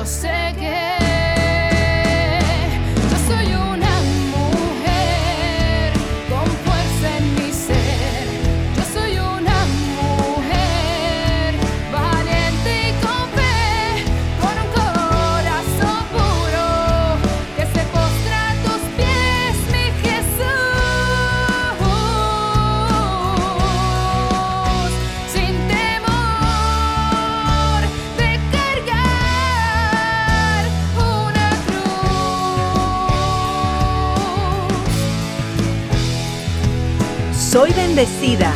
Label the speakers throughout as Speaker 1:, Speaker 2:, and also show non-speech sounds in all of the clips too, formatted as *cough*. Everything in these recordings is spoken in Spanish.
Speaker 1: yo sé que
Speaker 2: bendecida.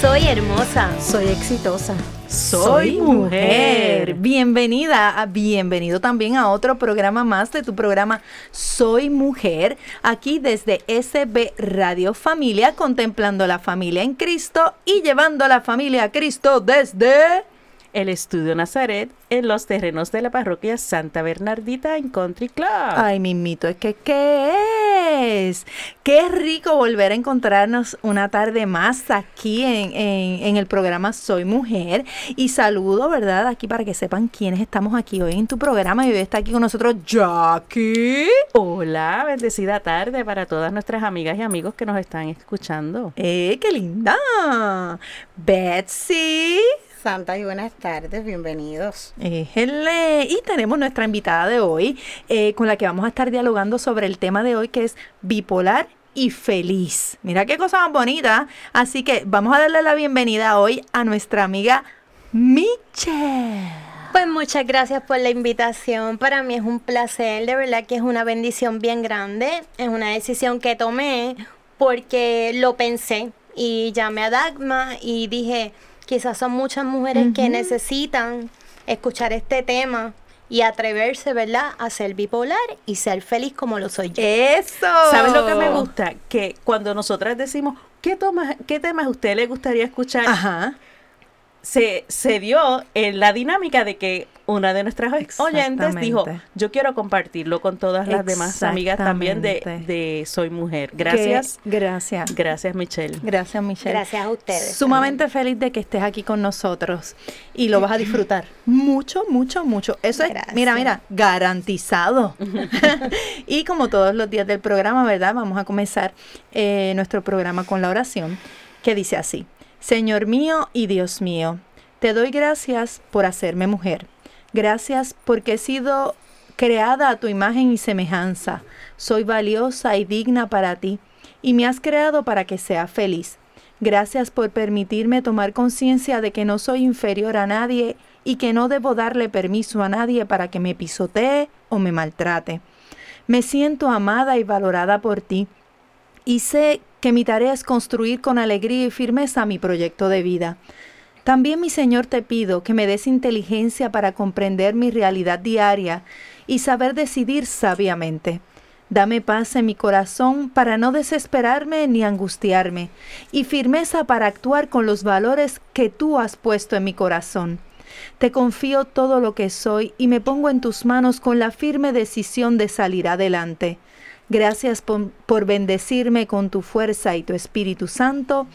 Speaker 3: Soy hermosa.
Speaker 4: Soy exitosa.
Speaker 2: Soy mujer. Bienvenida, a- bienvenido también a otro programa más de tu programa Soy Mujer, aquí desde SB Radio Familia, contemplando la familia en Cristo y llevando la familia a Cristo desde...
Speaker 4: El Estudio Nazaret en los terrenos de la parroquia Santa Bernardita en Country Club.
Speaker 2: Ay, mimito, es que ¿qué es? Qué rico volver a encontrarnos una tarde más aquí en, en- en el programa Soy Mujer. Y saludo, ¿verdad? Aquí para que sepan quiénes estamos aquí hoy en tu programa. Y hoy está aquí con nosotros Jackie.
Speaker 4: Hola, bendecida tarde para todas nuestras amigas y amigos que nos están escuchando.
Speaker 2: ¡Eh, qué linda! Betsy.
Speaker 5: Santa y buenas tardes, bienvenidos.
Speaker 2: Éjele. Y tenemos nuestra invitada de hoy, eh, con la que vamos a estar dialogando sobre el tema de hoy, que es bipolar y feliz. Mira qué cosa más bonita. Así que vamos a darle la bienvenida hoy a nuestra amiga Michelle.
Speaker 3: Pues muchas gracias por la invitación. Para mí es un placer, de verdad que es una bendición bien grande. Es una decisión que tomé porque lo pensé y llamé a Dagma y dije, quizás son muchas mujeres que necesitan escuchar este tema y atreverse, ¿verdad?, a ser bipolar y ser feliz como lo soy yo.
Speaker 2: Eso.
Speaker 4: ¿Sabes lo que me gusta? Que cuando nosotras decimos, ¿qué, toma- qué temas a usted le gustaría escuchar?
Speaker 2: Ajá.
Speaker 4: Se, se dio en la dinámica de que una de nuestras oyentes dijo, yo quiero compartirlo con todas las demás amigas también de, de Soy Mujer. Gracias.
Speaker 2: Que- gracias.
Speaker 4: Gracias, Michelle.
Speaker 2: Gracias, Michelle.
Speaker 3: Gracias a ustedes.
Speaker 2: Sumamente feliz de que estés aquí con nosotros y lo vas a disfrutar *laughs* mucho, mucho, mucho. Eso es, mira, mira, garantizado. *laughs* *laughs* y como todos los días del programa, ¿verdad? Vamos a comenzar eh, nuestro programa con la oración que dice así. Señor mío y Dios mío, te doy gracias por hacerme mujer. Gracias porque he sido creada a tu imagen y semejanza. Soy valiosa y digna para ti y me has creado para que sea feliz. Gracias por permitirme tomar conciencia de que no soy inferior a nadie y que no debo darle permiso a nadie para que me pisotee o me maltrate. Me siento amada y valorada por ti y sé que mi tarea es construir con alegría y firmeza mi proyecto de vida. También, mi Señor, te pido que me des inteligencia para comprender mi realidad diaria y saber decidir sabiamente. Dame paz en mi corazón para no desesperarme ni angustiarme, y firmeza para actuar con los valores que tú has puesto en mi corazón. Te confío todo lo que soy y me pongo en tus manos con la firme decisión de salir adelante. Gracias por, por bendecirme con tu fuerza y tu Espíritu Santo.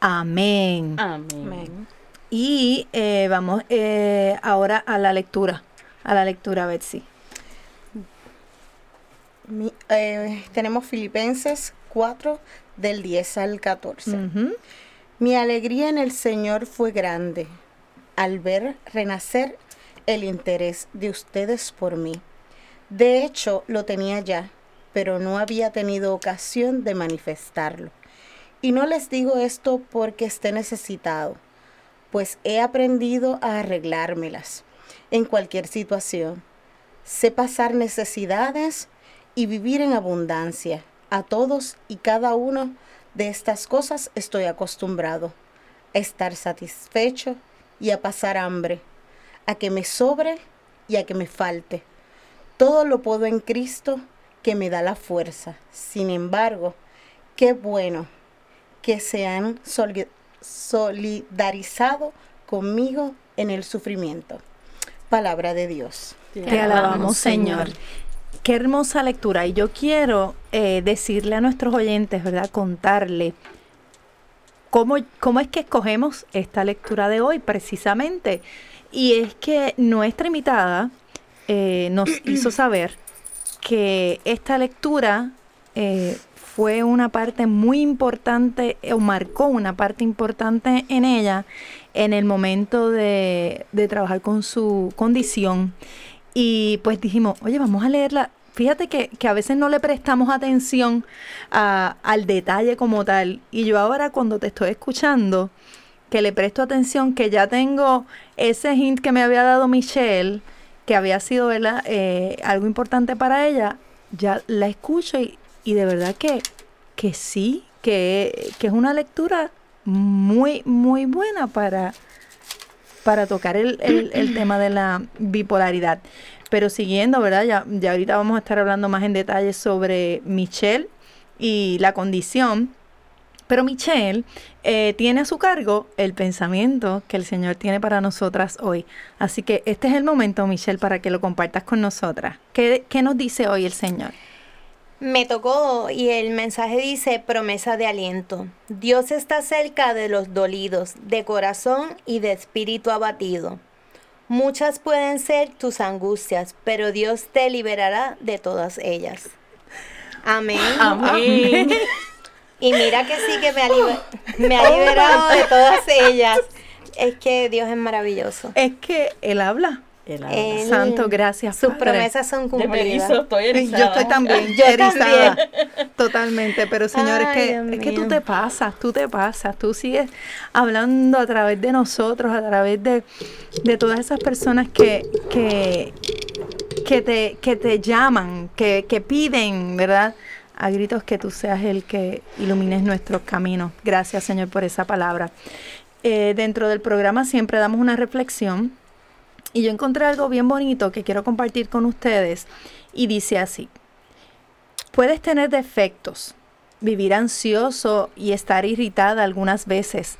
Speaker 2: Amén.
Speaker 4: Amén.
Speaker 2: Y eh, vamos eh, ahora a la lectura, a la lectura, Betsy.
Speaker 5: Mi- eh, tenemos Filipenses 4 del 10 al 14.
Speaker 2: Ujú.
Speaker 5: Mi alegría en el Señor fue grande al ver renacer el interés de ustedes por mí. De hecho, lo tenía ya, pero no había tenido ocasión de manifestarlo. Y no les digo esto porque esté necesitado, pues he aprendido a arreglármelas en cualquier situación. Sé pasar necesidades y vivir en abundancia. A todos y cada uno de estas cosas estoy acostumbrado. A estar satisfecho y a pasar hambre. A que me sobre y a que me falte. Todo lo puedo en Cristo que me da la fuerza. Sin embargo, qué bueno que se han soli- solidarizado conmigo en el sufrimiento. Palabra de Dios.
Speaker 2: Te alabamos, Señor. Qué hermosa lectura. Y yo quiero eh, decirle a nuestros oyentes, ¿verdad? Contarle cómo, cómo es que escogemos esta lectura de hoy, precisamente. Y es que nuestra invitada eh, nos hizo saber que esta lectura eh, fue una parte muy importante o marcó una parte importante en ella en el momento de, de trabajar con su condición. Y pues dijimos, oye, vamos a leerla. Fíjate que, que a veces no le prestamos atención al detalle como tal. Y yo ahora cuando te estoy escuchando, que le presto atención, que ya tengo ese hint que me había dado Michelle, que había sido ¿verdad? Eh, algo importante para ella, ya la escucho y, y de verdad que, que sí, que, que es una lectura muy, muy buena para, para tocar el, el- tema de la bipolaridad. Pero siguiendo, ¿verdad? Ya, ya ahorita vamos a estar hablando más en detalle sobre Michelle y la condición. Pero Michelle eh, tiene a su cargo el pensamiento que el Señor tiene para nosotras hoy. Así que este es el momento, Michelle, para que lo compartas con nosotras. ¿Qué, qué nos dice hoy el Señor?
Speaker 3: Me tocó y el mensaje dice promesa de aliento. Dios está cerca de los dolidos, de corazón y de espíritu abatido. Muchas pueden ser tus angustias, pero Dios te liberará de todas ellas. Amén.
Speaker 4: Amén.
Speaker 3: Y mira que sí que me ha, liber- me ha liberado de todas ellas. Es que Dios es maravilloso.
Speaker 2: Es que Él habla.
Speaker 4: El habla.
Speaker 3: Él-
Speaker 2: Santo, gracias,
Speaker 3: Sus
Speaker 2: Padre.
Speaker 3: promesas son
Speaker 4: Yo
Speaker 3: cumplidas.
Speaker 4: erizo, estoy
Speaker 2: Yo
Speaker 4: erizada.
Speaker 2: estoy también
Speaker 3: Yo
Speaker 2: erizada.
Speaker 3: también.
Speaker 2: Totalmente, pero Señor, es
Speaker 3: Ay,
Speaker 2: que,
Speaker 3: Dios
Speaker 2: es que tú te pasas, tú te pasas, tú sigues hablando a través de nosotros, a través de, de todas esas personas que, que, que, te, que te llaman, que, que piden, ¿verdad? A gritos que tú seas el que ilumines nuestros caminos. Gracias, Señor, por esa palabra. Eh, dentro del programa siempre damos una reflexión y yo encontré algo bien bonito que quiero compartir con ustedes y dice así. Puedes tener defectos, vivir ansioso y estar irritada algunas veces,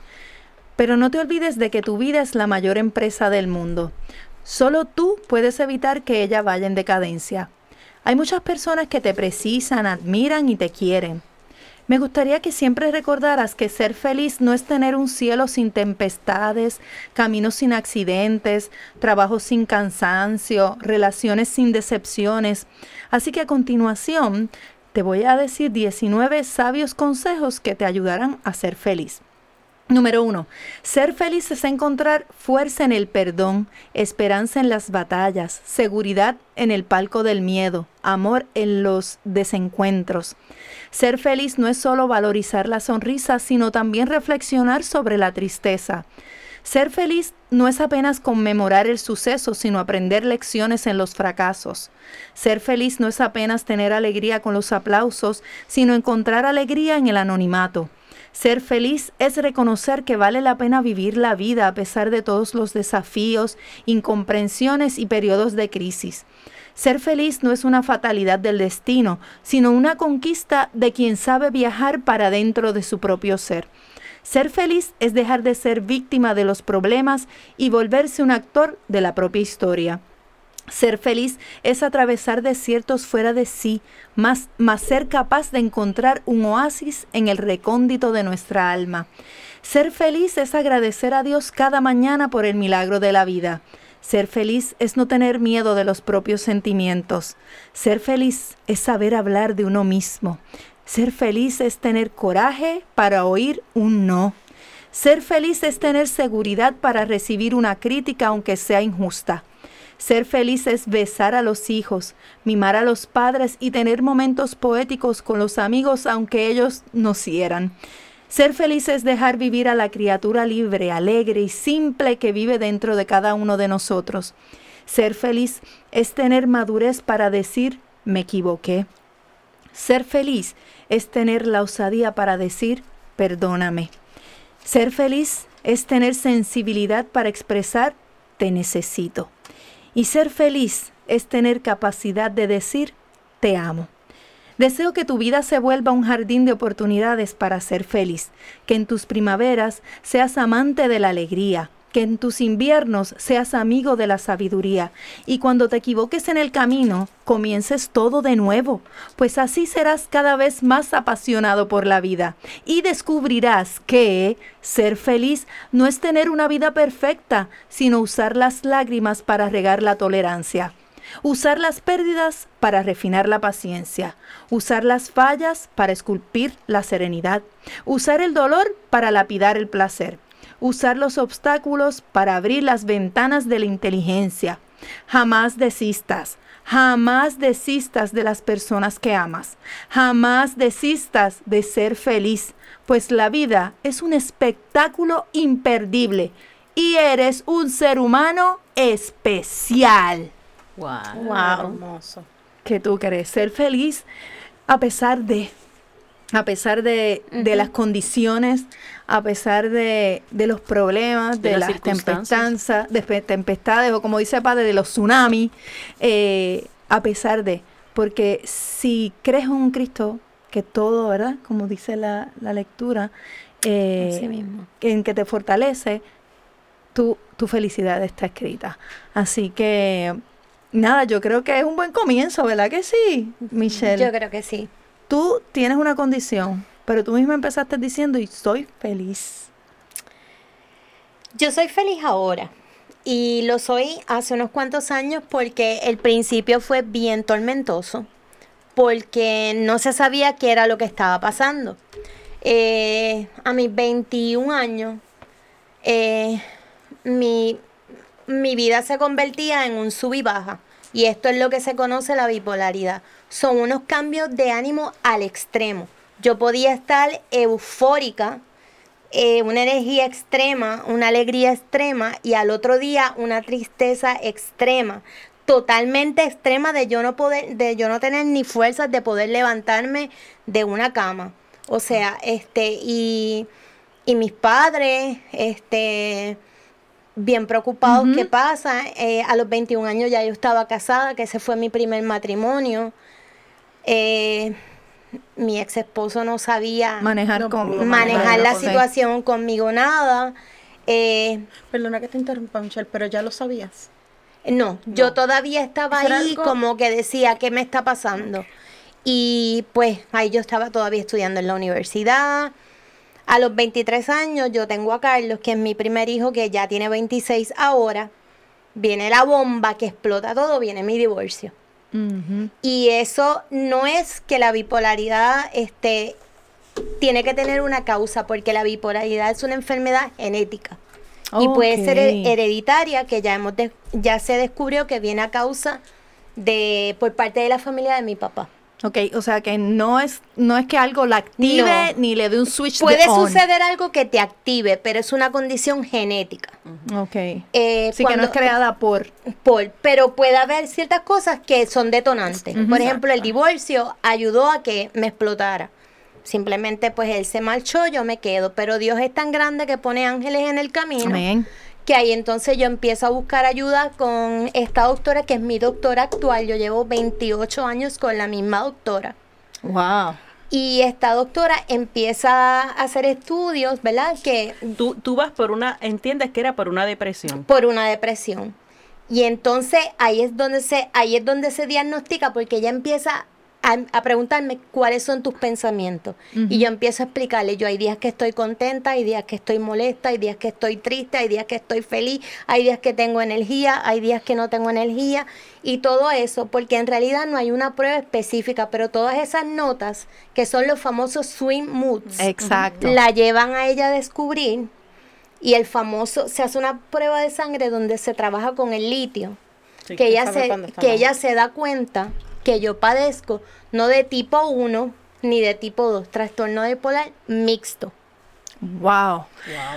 Speaker 2: pero no te olvides de que tu vida es la mayor empresa del mundo. Solo tú puedes evitar que ella vaya en decadencia. Hay muchas personas que te precisan, admiran y te quieren. Me gustaría que siempre recordaras que ser feliz no es tener un cielo sin tempestades, caminos sin accidentes, trabajo sin cansancio, relaciones sin decepciones. Así que a continuación te voy a decir 19 sabios consejos que te ayudarán a ser feliz. Número uno, ser feliz es encontrar fuerza en el perdón, esperanza en las batallas, seguridad en el palco del miedo, amor en los desencuentros. Ser feliz no es solo valorizar la sonrisa, sino también reflexionar sobre la tristeza. Ser feliz no es apenas conmemorar el suceso, sino aprender lecciones en los fracasos. Ser feliz no es apenas tener alegría con los aplausos, sino encontrar alegría en el anonimato. Ser feliz es reconocer que vale la pena vivir la vida a pesar de todos los desafíos, incomprensiones y periodos de crisis. Ser feliz no es una fatalidad del destino, sino una conquista de quien sabe viajar para dentro de su propio ser. Ser feliz es dejar de ser víctima de los problemas y volverse un actor de la propia historia. Ser feliz es atravesar desiertos fuera de sí, más, más ser capaz de encontrar un oasis en el recóndito de nuestra alma. Ser feliz es agradecer a Dios cada mañana por el milagro de la vida. Ser feliz es no tener miedo de los propios sentimientos. Ser feliz es saber hablar de uno mismo. Ser feliz es tener coraje para oír un no. Ser feliz es tener seguridad para recibir una crítica aunque sea injusta. Ser feliz es besar a los hijos, mimar a los padres y tener momentos poéticos con los amigos aunque ellos nos hieran. Ser feliz es dejar vivir a la criatura libre, alegre y simple que vive dentro de cada uno de nosotros. Ser feliz es tener madurez para decir me equivoqué. Ser feliz es tener la osadía para decir perdóname. Ser feliz es tener sensibilidad para expresar te necesito. Y ser feliz es tener capacidad de decir te amo. Deseo que tu vida se vuelva un jardín de oportunidades para ser feliz, que en tus primaveras seas amante de la alegría, que en tus inviernos seas amigo de la sabiduría, y cuando te equivoques en el camino, comiences todo de nuevo, pues así serás cada vez más apasionado por la vida, y descubrirás que ser feliz no es tener una vida perfecta, sino usar las lágrimas para regar la tolerancia. Usar las pérdidas para refinar la paciencia. Usar las fallas para esculpir la serenidad. Usar el dolor para lapidar el placer. Usar los obstáculos para abrir las ventanas de la inteligencia. Jamás desistas. Jamás desistas de las personas que amas. Jamás desistas de ser feliz, pues la vida es un espectáculo imperdible y eres un ser humano especial.
Speaker 4: Wow.
Speaker 5: Wow. Hermoso.
Speaker 2: que tú querés ser feliz a pesar de, a pesar de, de las condiciones, a pesar de, de los problemas,
Speaker 4: De
Speaker 2: de,
Speaker 4: las
Speaker 2: las tempestades, de pe- tempestades, o como dice padre, de los tsunamis, eh, a pesar de, porque si crees en un Cristo que todo, ¿verdad? Como dice la, la lectura, eh,
Speaker 3: mismo.
Speaker 2: en que te fortalece, tu, tu felicidad está escrita. Así que, nada, yo creo que es un buen comienzo, ¿verdad que sí, Michelle?
Speaker 3: Yo creo que sí.
Speaker 2: Tú tienes una condición, pero tú misma empezaste diciendo, y soy feliz.
Speaker 3: Yo soy feliz ahora y lo soy hace unos cuantos años porque el principio fue bien tormentoso, porque no se sabía qué era lo que estaba pasando. Eh, a mis 21 años, eh, mi, mi vida se convertía en un sub y baja. Y esto es lo que se conoce la bipolaridad. Son unos cambios de ánimo al extremo. Yo podía estar eufórica, eh, una energía extrema, una alegría extrema y al otro día una tristeza extrema, totalmente extrema de yo no poder, de yo no tener ni fuerzas de poder levantarme de una cama. O sea, este, y, y mis padres, este, bien preocupados, ¿qué pasa? Eh, a los 21 años ya yo estaba casada, que ese fue mi primer matrimonio. Eh, mi ex esposo no sabía
Speaker 2: Manejar
Speaker 5: No,
Speaker 2: con
Speaker 5: no,
Speaker 3: manejar la situación conmigo nada. Eh,
Speaker 5: Perdona que te interrumpa, Michelle, pero ya lo sabías.
Speaker 3: no, yo todavía estaba ahí
Speaker 5: algo-
Speaker 3: como que decía, ¿qué me está pasando? Y pues ahí yo estaba todavía estudiando en la universidad. A los 23 años yo tengo a Carlos, que es mi primer hijo, que ya tiene 26 ahora. Viene la bomba que explota todo, viene mi divorcio. Y eso no es que la bipolaridad este, tiene que tener una causa, porque la bipolaridad es una enfermedad genética. Y puede ser hereditaria, que ya, hemos de- ya se descubrió que viene a causa de por parte de la familia de mi papá.
Speaker 2: Ok, o sea que no es, no es que algo la active
Speaker 3: No.
Speaker 2: ni le dé un switch
Speaker 3: Puede
Speaker 2: de on.
Speaker 3: suceder algo que te active, pero es una condición genética.
Speaker 2: Ok.
Speaker 3: Eh,
Speaker 2: Sí, que no es
Speaker 3: cuando-
Speaker 2: creada por...
Speaker 3: por, pero puede haber ciertas cosas que son detonantes. Por ejemplo, el divorcio ayudó a que me explotara. Simplemente pues él se marchó, yo me quedo, pero Dios es tan grande que pone ángeles en el camino,
Speaker 2: Amén.
Speaker 3: Que ahí entonces yo empiezo a buscar ayuda con esta doctora que es mi doctora actual. Yo llevo 28 años con la misma doctora.
Speaker 2: Wow.
Speaker 3: Y esta doctora empieza a hacer estudios, ¿verdad? Que
Speaker 4: Tú, tú vas por una, entiendes que era por una depresión.
Speaker 3: por una depresión. Y entonces ahí es donde se, ahí es donde se diagnostica, porque ella empieza a, a preguntarme cuáles son tus pensamientos. Y yo empiezo a explicarle, yo hay días que estoy contenta, hay días que estoy molesta, hay días que estoy triste, hay días que estoy feliz, hay días que tengo energía, hay días que no tengo energía, y todo eso, porque en realidad no hay una prueba específica, pero todas esas notas, que son los famosos swing moods,
Speaker 2: Exacto.
Speaker 3: la llevan a ella a descubrir y el famoso se hace una prueba de sangre donde se trabaja con el litio
Speaker 4: Sí,
Speaker 3: que ella se que
Speaker 5: mal.
Speaker 3: ella se da cuenta que yo padezco no de tipo 1 ni de tipo 2 trastorno bipolar mixto
Speaker 2: Wow.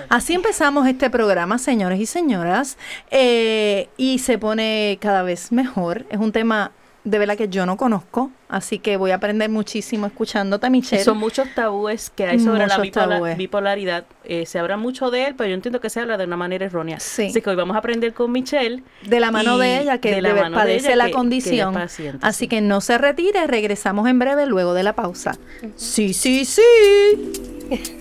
Speaker 2: Así empezamos este programa, señores y señoras, eh, y se pone cada vez mejor. Es un tema de verdad que yo no conozco, así que voy a aprender muchísimo escuchándote, Michelle.
Speaker 4: Son muchos tabúes que hay sobre la
Speaker 2: Muchos
Speaker 4: bipolaridad. Eh, se habla mucho de él, pero yo entiendo que se habla de una manera errónea.
Speaker 2: Sí.
Speaker 4: Así que hoy vamos a aprender con Michelle.
Speaker 2: de la mano de ella que
Speaker 4: de la
Speaker 2: debe-
Speaker 4: mano de
Speaker 2: padece
Speaker 4: ella
Speaker 2: la
Speaker 4: que- que es
Speaker 2: condición.
Speaker 4: paciente,
Speaker 2: Así
Speaker 4: sí.
Speaker 2: que no se retire, regresamos en breve luego de la pausa. Sí, sí, sí. *laughs*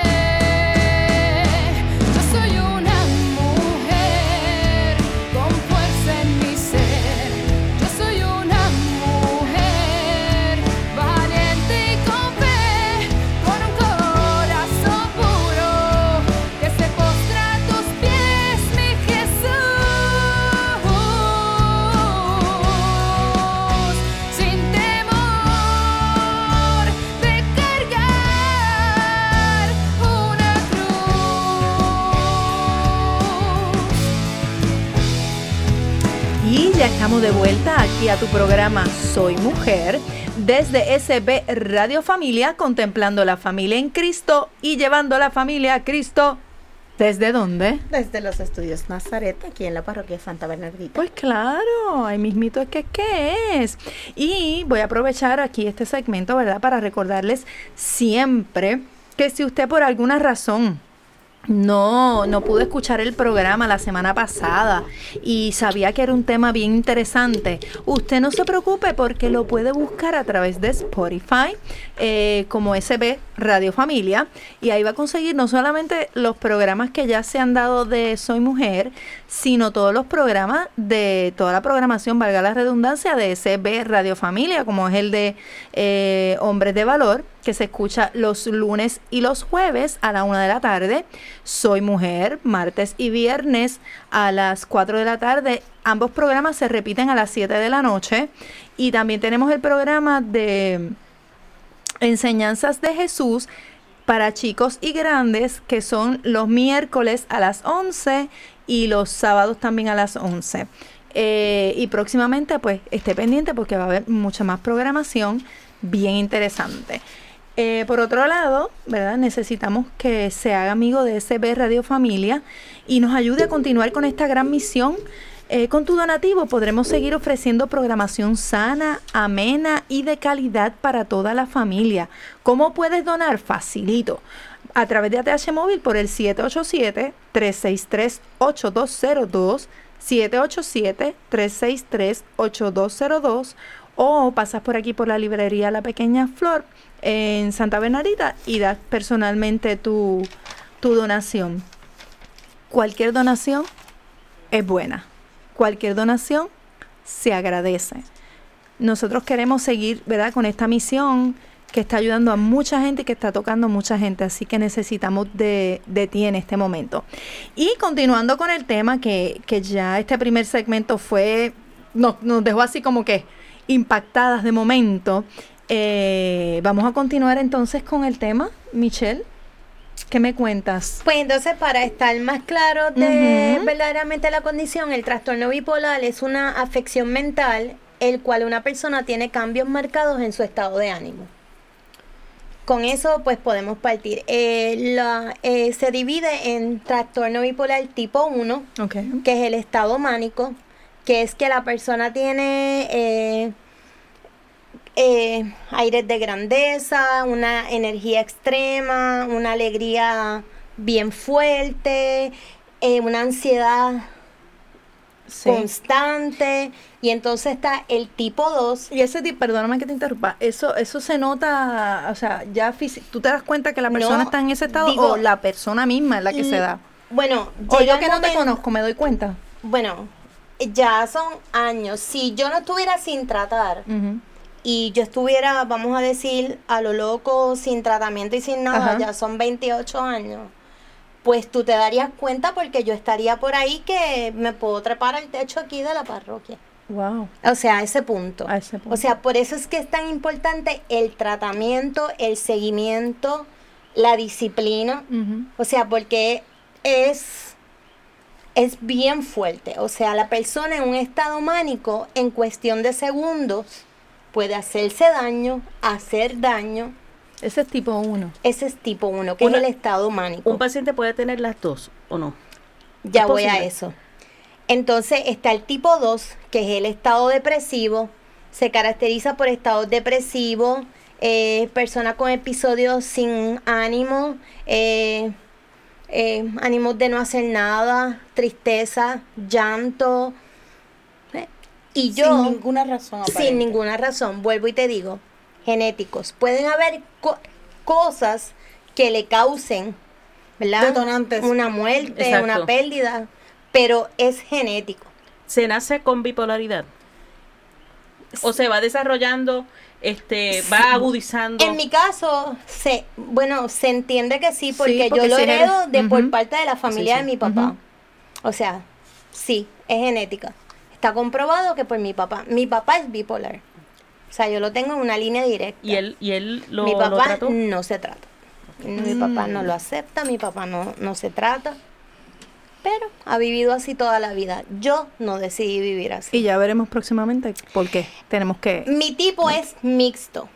Speaker 2: ya estamos de vuelta aquí a tu programa Soy Mujer desde SB Radio Familia, contemplando la familia en Cristo y llevando la familia a Cristo. ¿Desde dónde?
Speaker 5: Desde los estudios Nazaret, aquí en la parroquia Santa Bernardita.
Speaker 2: Pues claro, ahí mismito es que ¿qué es. Y voy a aprovechar aquí este segmento, ¿verdad? Para recordarles siempre que si usted por alguna razón no, no pudo escuchar el programa la semana pasada y sabía que era un tema bien interesante. Usted no se preocupe porque lo puede buscar a través de Spotify eh, como SB Radio Familia y ahí va a conseguir no solamente los programas que ya se han dado de Soy Mujer, sino todos los programas de toda la programación, valga la redundancia, de SB Radio Familia, como es el de eh, Hombres de Valor, que se escucha los lunes y los jueves a la una de la tarde. Soy Mujer, martes y viernes a las 4 de la tarde. Ambos programas se repiten a las 7 de la noche. Y también tenemos el programa de Enseñanzas de Jesús para chicos y grandes, que son los miércoles a las 11 y los sábados también a las 11. Eh, y próximamente, pues, esté pendiente porque va a haber mucha más programación bien interesante. Eh, por otro lado, ¿verdad? Necesitamos que se haga amigo de SB Radio Familia y nos ayude a continuar con esta gran misión. Eh, con tu donativo podremos seguir ofreciendo programación sana, amena y de calidad para toda la familia. ¿Cómo puedes donar? Facilito. A través de ATH Móvil por el 787-363-8202, 787-363-8202 o pasas por aquí por la librería La Pequeña Flor en Santa Bernardita y das personalmente tu, tu donación. Cualquier donación es buena. Cualquier donación se agradece. Nosotros queremos seguir, ¿verdad?, con esta misión que está ayudando a mucha gente y que está tocando a mucha gente, así que necesitamos de, de ti en este momento. Y continuando con el tema, que, que ya este primer segmento fue, nos, nos dejó así como que impactadas de momento, eh, vamos a continuar entonces con el tema, Michelle. ¿Qué me cuentas?
Speaker 3: Pues entonces, para estar más claro de verdaderamente la condición, el trastorno bipolar es una afección mental el cual una persona tiene cambios marcados en su estado de ánimo. Con eso, pues podemos partir. Eh, la- eh, se divide en trastorno bipolar tipo 1,
Speaker 2: Ok.
Speaker 3: que es el estado mánico, que es que la persona tiene eh, eh, aires de grandeza, una energía extrema, una alegría bien fuerte, eh, una ansiedad
Speaker 2: Sí.
Speaker 3: constante. Y entonces está el tipo 2.
Speaker 2: Y ese tipo, perdóname que te interrumpa, eso, eso se nota, o sea, ya ¿tú te das cuenta que la persona
Speaker 3: No,
Speaker 2: está en ese estado
Speaker 3: digo,
Speaker 2: o la persona misma es la que se da?
Speaker 3: Bueno,
Speaker 2: O yo que no te conozco, me doy cuenta.
Speaker 3: Bueno, ya son años. Si yo no estuviera sin tratar. Y yo estuviera, vamos a decir, a lo loco, sin tratamiento y sin nada,
Speaker 2: Ajá.
Speaker 3: ya son 28 años, pues tú te darías cuenta porque yo estaría por ahí que me puedo trepar al techo aquí de la parroquia.
Speaker 2: Wow.
Speaker 3: O sea, a ese punto.
Speaker 2: A ese punto.
Speaker 3: O sea, por eso es que es tan importante el tratamiento, el seguimiento, la disciplina. O sea, porque es, es bien fuerte. O sea, la persona en un estado mánico, en cuestión de segundos, puede hacerse daño, hacer daño.
Speaker 2: Ese es tipo 1.
Speaker 3: Ese es tipo 1, que
Speaker 4: Una-
Speaker 3: es el estado mánico.
Speaker 4: Un paciente puede tener las dos o no.
Speaker 3: ya voy a eso. Entonces está el tipo 2, que es el estado depresivo. Se caracteriza por estado depresivo, eh, personas con episodios sin ánimo, eh, eh, ánimos de no hacer nada, tristeza, llanto. Y yo,
Speaker 5: Sin ninguna razón.
Speaker 3: sin ninguna razón, vuelvo y te digo, genéticos. Pueden haber co- cosas que le causen, ¿verdad?
Speaker 5: Detonantes.
Speaker 3: Una muerte,
Speaker 4: Exacto.
Speaker 3: una pérdida, pero es genético.
Speaker 4: ¿Se nace con bipolaridad? ¿O se va desarrollando, este, va agudizando?
Speaker 3: En mi caso, se, bueno, se entiende que sí, porque,
Speaker 2: porque
Speaker 3: yo lo heredo de por parte de la familia
Speaker 2: sí.
Speaker 3: de mi papá. O sea, sí, es genética. Está comprobado que por mi papá. Mi papá es bipolar. O sea, yo lo tengo en una línea directa.
Speaker 4: ¿Y él, y él lo,
Speaker 3: mi
Speaker 4: lo
Speaker 3: papá
Speaker 4: trató?
Speaker 3: no se trata. Mi papá
Speaker 2: Mm.
Speaker 3: no lo acepta, mi papá no, no se trata. Pero ha vivido así toda la vida. Yo no decidí vivir así.
Speaker 2: Y ya veremos próximamente por qué. Tenemos que...
Speaker 3: Mi tipo es mixto.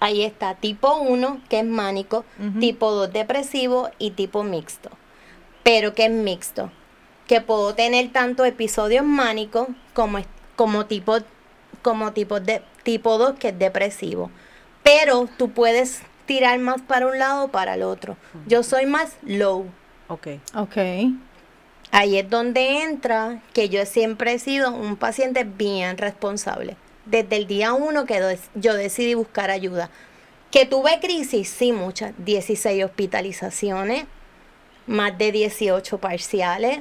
Speaker 3: Ahí está, tipo 1, que es mánico, tipo 2 depresivo y tipo mixto. Pero que es mixto. Que puedo tener tanto episodios mánicos como, es- como tipo como tipo de tipo 2 que es depresivo. Pero tú puedes tirar más para un lado o para el otro. Yo soy más low.
Speaker 4: Ok.
Speaker 2: Ok.
Speaker 3: Ahí es donde entra que yo siempre he sido un paciente bien responsable. Desde el día uno que yo decidí buscar ayuda. Que tuve crisis, sí, muchas. 16 hospitalizaciones, más de 18 parciales,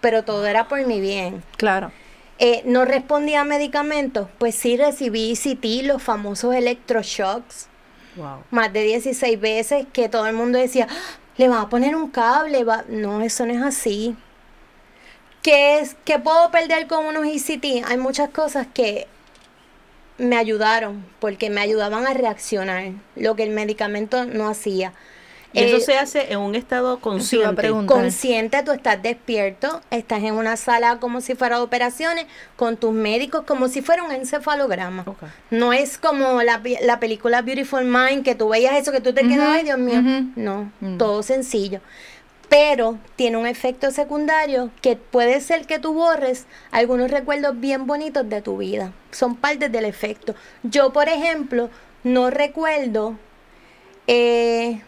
Speaker 3: pero todo era por mi bien.
Speaker 2: Claro.
Speaker 3: Eh, no respondía a medicamentos, pues sí recibí CT, los famosos electroshocks
Speaker 4: Wow.
Speaker 3: más de 16 veces que todo el mundo decía, "Ah, le van a poner un cable. va-". No, eso no es así. ¿Qué, es, ¿Qué puedo perder con unos ECT? Hay muchas cosas que me ayudaron, porque me ayudaban a reaccionar, lo que el medicamento no hacía.
Speaker 4: Y eso
Speaker 3: Eh,
Speaker 4: se hace en un estado consciente.
Speaker 3: consciente, tú estás despierto, estás en una sala como si fuera de operaciones, con tus médicos, como si fuera un encefalograma. No es como la, la película Beautiful Mind, que tú veías eso, que tú te quedas,
Speaker 2: Ujú,
Speaker 3: ay Dios mío. No,
Speaker 2: Mm.
Speaker 3: todo sencillo. Pero tiene un efecto secundario que puede ser que tú borres algunos recuerdos bien bonitos de tu vida. Son partes del efecto. Yo, por ejemplo, no recuerdo eh,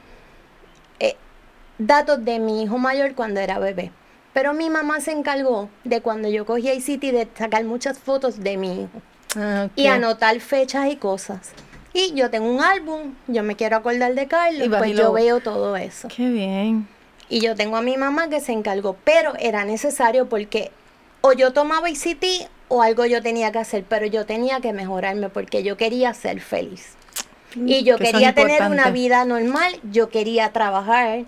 Speaker 3: datos de mi hijo mayor cuando era bebé. Pero mi mamá se encargó de cuando yo cogía ICT de sacar muchas fotos de mi hijo
Speaker 2: Ah,
Speaker 3: y anotar fechas y cosas. Y yo tengo un álbum, yo me quiero acordar de
Speaker 2: Y
Speaker 3: Carlos,
Speaker 2: vas
Speaker 3: pues
Speaker 2: y
Speaker 3: yo veo todo eso.
Speaker 2: Qué bien.
Speaker 3: Y yo tengo a mi mamá que se encargó, pero era necesario porque o yo tomaba ICT o algo yo tenía que hacer, pero yo tenía que mejorarme porque yo quería ser feliz. Y yo quería tener una vida normal, yo quería trabajar,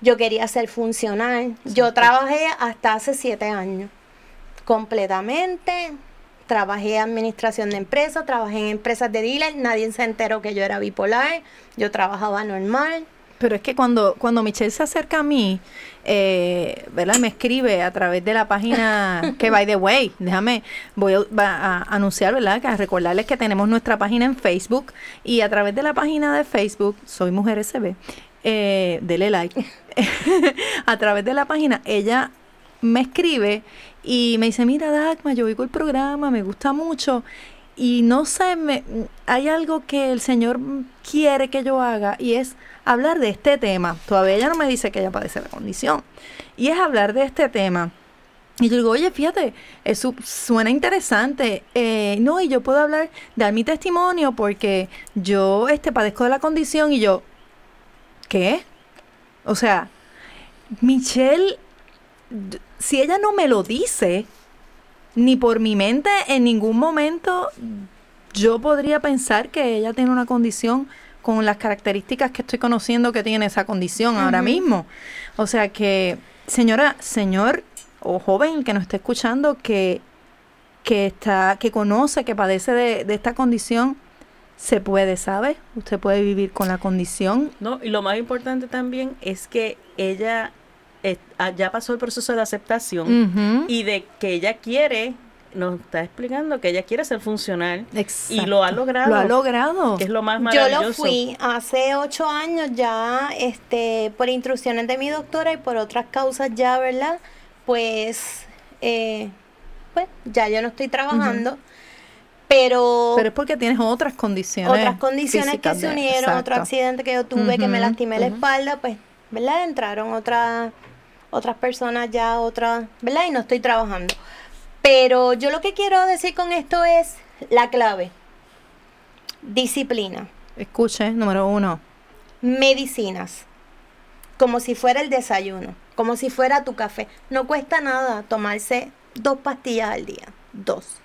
Speaker 3: yo quería ser funcional. Yo trabajé hasta hace siete años, completamente. Trabajé en administración de empresas, trabajé en empresas de dealer, nadie se enteró que yo era bipolar, yo trabajaba normal.
Speaker 2: Pero es que cuando, cuando Michelle se acerca a mí, eh, ¿verdad? Me escribe a través de la página, *laughs* que by the way, déjame, voy a, a anunciar, ¿verdad? Que a recordarles que tenemos nuestra página en Facebook y a través de la página de Facebook, Soy Mujer SB, eh, dele like. *laughs* a través de la página, ella me escribe y me dice, mira Dagma, yo oigo el programa, me gusta mucho y no sé, me, hay algo que el Señor quiere que yo haga y es hablar de este tema. Todavía ella no me dice que ella padece la condición. Y es hablar de este tema. Y yo digo, oye, fíjate, eso suena interesante. Eh, no, y yo puedo hablar, dar mi testimonio porque yo este, padezco de la condición y yo, ¿qué? O sea, Michelle, si ella no me lo dice, ni por mi mente en ningún momento yo podría pensar que ella tiene una condición con las características que estoy conociendo que tiene esa condición ahora mismo. O sea que, señora, señor o joven que nos esté escuchando que, que está, que conoce, que padece de, de esta condición, se puede, ¿sabe? Usted puede vivir con la condición.
Speaker 4: No, y lo más importante también es que ella eh, ah, ya pasó el proceso de aceptación y de que ella quiere, nos está explicando que ella quiere ser funcional y lo ha
Speaker 2: Exacto.
Speaker 4: logrado.
Speaker 2: Lo ha logrado.
Speaker 4: que es lo más
Speaker 3: Yo
Speaker 4: maravilloso.
Speaker 3: lo fui hace ocho años ya, este, por instrucciones de mi doctora y por otras causas ya, ¿verdad? Pues eh, pues ya yo no estoy trabajando, pero,
Speaker 2: Pero es porque tienes otras condiciones.
Speaker 3: otras condiciones que se unieron, otro accidente que yo tuve, que me lastimé la espalda, pues, ¿verdad? Entraron otras otras personas ya, otras, ¿verdad? Y no estoy trabajando. Pero yo lo que quiero decir con esto es la clave. Disciplina.
Speaker 2: Escuche, número uno.
Speaker 3: medicinas, como si fuera el desayuno, como si fuera tu café. No cuesta nada tomarse dos pastillas al día, dos.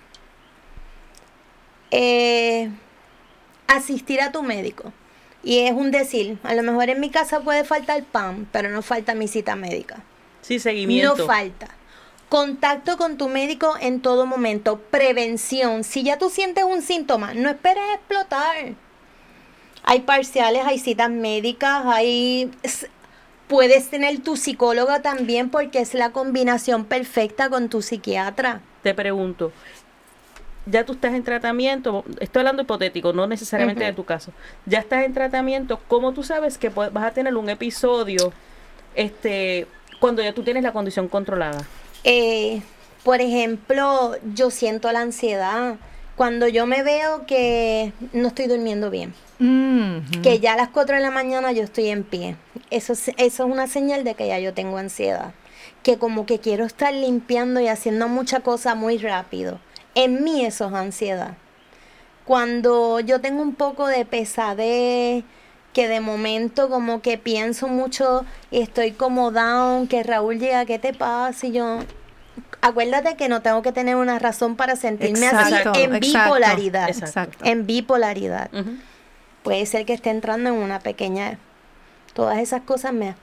Speaker 3: Eh, asistir a tu médico. Y es un decir, a lo mejor en mi casa puede faltar pan, pero no falta mi cita médica.
Speaker 4: Sí, seguimiento.
Speaker 3: No falta. Contacto con tu médico en todo momento. Prevención. Si ya tú sientes un síntoma, no esperes a explotar. Hay parciales, hay citas médicas, hay... Puedes tener tu psicóloga también porque es la combinación perfecta con tu psiquiatra.
Speaker 4: Te pregunto, ya tú estás en tratamiento, estoy hablando hipotético, no necesariamente de tu caso. Ya estás en tratamiento, ¿cómo tú sabes que vas a tener un episodio este cuando ya tú tienes la condición controlada?
Speaker 3: Eh, por ejemplo, yo siento la ansiedad cuando yo me veo que no estoy durmiendo bien.
Speaker 2: Mhm.
Speaker 3: que ya a las 4 de la mañana yo estoy en pie. Eso es, eso es una señal de que ya yo tengo ansiedad. Que como que quiero estar limpiando y haciendo mucha cosa muy rápido. En mí eso es ansiedad. Cuando yo tengo un poco de pesadez, que de momento como que pienso mucho y estoy como down, que Raúl llega, ¿qué te pasa? Y yo, acuérdate que no tengo que tener una razón para sentirme
Speaker 2: Exacto,
Speaker 3: así en
Speaker 2: exacto,
Speaker 3: bipolaridad.
Speaker 2: Exacto.
Speaker 3: En bipolaridad puede ser que esté entrando en una pequeña todas esas cosas me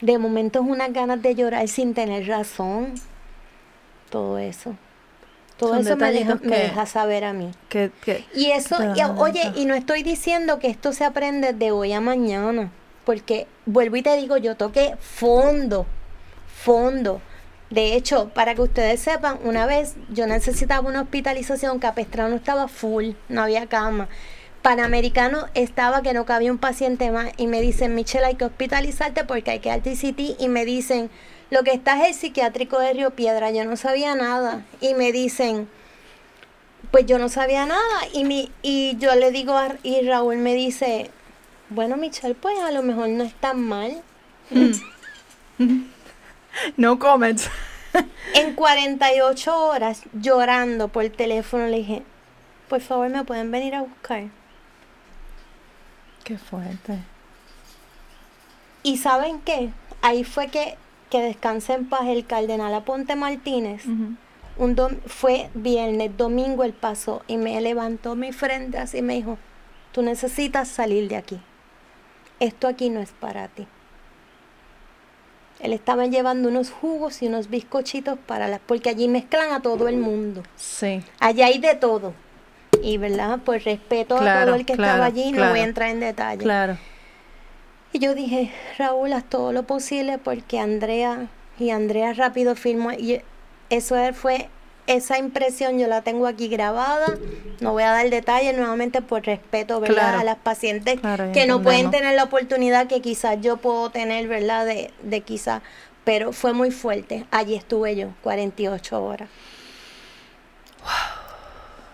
Speaker 3: de momento es unas ganas de llorar sin tener razón todo eso todo
Speaker 2: Son
Speaker 3: eso me deja, me saber a mí.
Speaker 2: Que, que-
Speaker 3: y eso y, oye y no estoy diciendo que esto se aprende de hoy a mañana porque vuelvo y te digo yo toqué fondo fondo. De hecho, para que ustedes sepan, una vez yo necesitaba una hospitalización, Capestrano estaba full, no había cama. Panamericano estaba que no cabía un paciente más y me dicen, Michelle, hay que hospitalizarte porque hay que darte ICT y me dicen, lo que está es el psiquiátrico de Río Piedra, yo no sabía nada y me dicen, pues yo no sabía nada y, mi, y yo le digo a, y Raúl me dice, bueno Michelle, pues a lo mejor no es tan mal. *laughs*
Speaker 2: no comments. *laughs*
Speaker 3: En 48 horas, llorando por teléfono, le dije, por favor, ¿me pueden venir a buscar?
Speaker 2: Qué fuerte.
Speaker 3: Y ¿saben qué? Ahí fue que, que descanse en paz el cardenal Aponte Martínez. Un dom- fue viernes, domingo él pasó y me levantó mi frente así y me dijo, tú necesitas salir de aquí. Esto aquí no es para ti. Él estaba llevando unos jugos y unos bizcochitos para las, porque allí mezclan a todo el mundo.
Speaker 2: Sí.
Speaker 3: Allá hay de todo. Y, ¿verdad? Por respeto a todo el que estaba
Speaker 2: claro,
Speaker 3: allí, no voy a entrar en detalle.
Speaker 2: Claro.
Speaker 3: Y yo dije, Raúl, haz todo lo posible porque Andrea, y Andrea rápido firmó, y eso es- fue, esa impresión yo la tengo aquí grabada, no voy a dar detalles nuevamente por respeto, ¿verdad?
Speaker 2: Claro.
Speaker 3: A las pacientes
Speaker 2: Claro, y
Speaker 3: que no pueden tener la oportunidad que quizás yo puedo tener, ¿verdad? De, de quizás, pero fue muy fuerte. Allí estuve yo, 48 horas.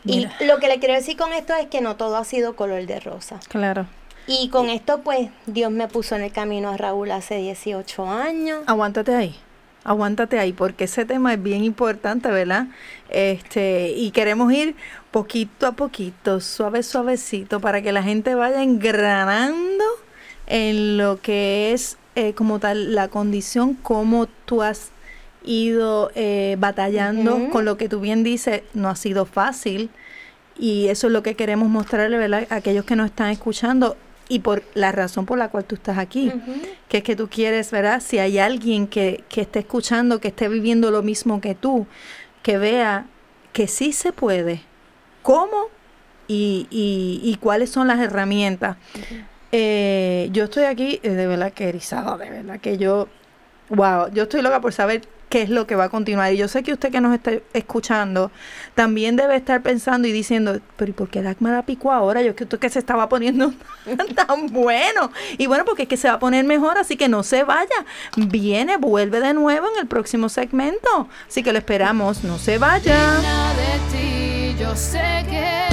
Speaker 3: Y
Speaker 2: Mira.
Speaker 3: lo que le quiero decir con esto es que no todo ha sido color de rosa.
Speaker 2: Claro.
Speaker 3: Y con esto, pues, Dios me puso en el camino a Raúl hace 18 años.
Speaker 2: Aguántate ahí. Aguántate ahí, porque ese tema es bien importante, ¿verdad? Este, y queremos ir poquito a poquito, suave, suavecito, para que la gente vaya engranando en lo que es eh, como tal la condición, cómo tú has ido eh, batallando con lo que tú bien dices, no ha sido fácil. Y eso es lo que queremos mostrarle, ¿verdad? A aquellos que nos están escuchando y por la razón por la cual tú estás aquí que es que tú quieres, ¿verdad? Si hay alguien que, que esté escuchando, que esté viviendo lo mismo que tú, que vea que sí se puede, cómo y, y, y cuáles son las herramientas. Eh, yo estoy aquí, eh, de verdad que erizada, de verdad que yo, wow, yo estoy loca por saber qué es lo que va a continuar. Y yo sé que usted que nos está escuchando también debe estar pensando y diciendo, pero ¿y por qué Dagmar la picó ahora? Yo creo que se estaba poniendo *laughs* tan bueno. Y bueno, porque es que se va a poner mejor, así que no se vaya. Viene, vuelve de nuevo en el próximo segmento. Así que lo esperamos, no se vaya.
Speaker 1: Yo sé que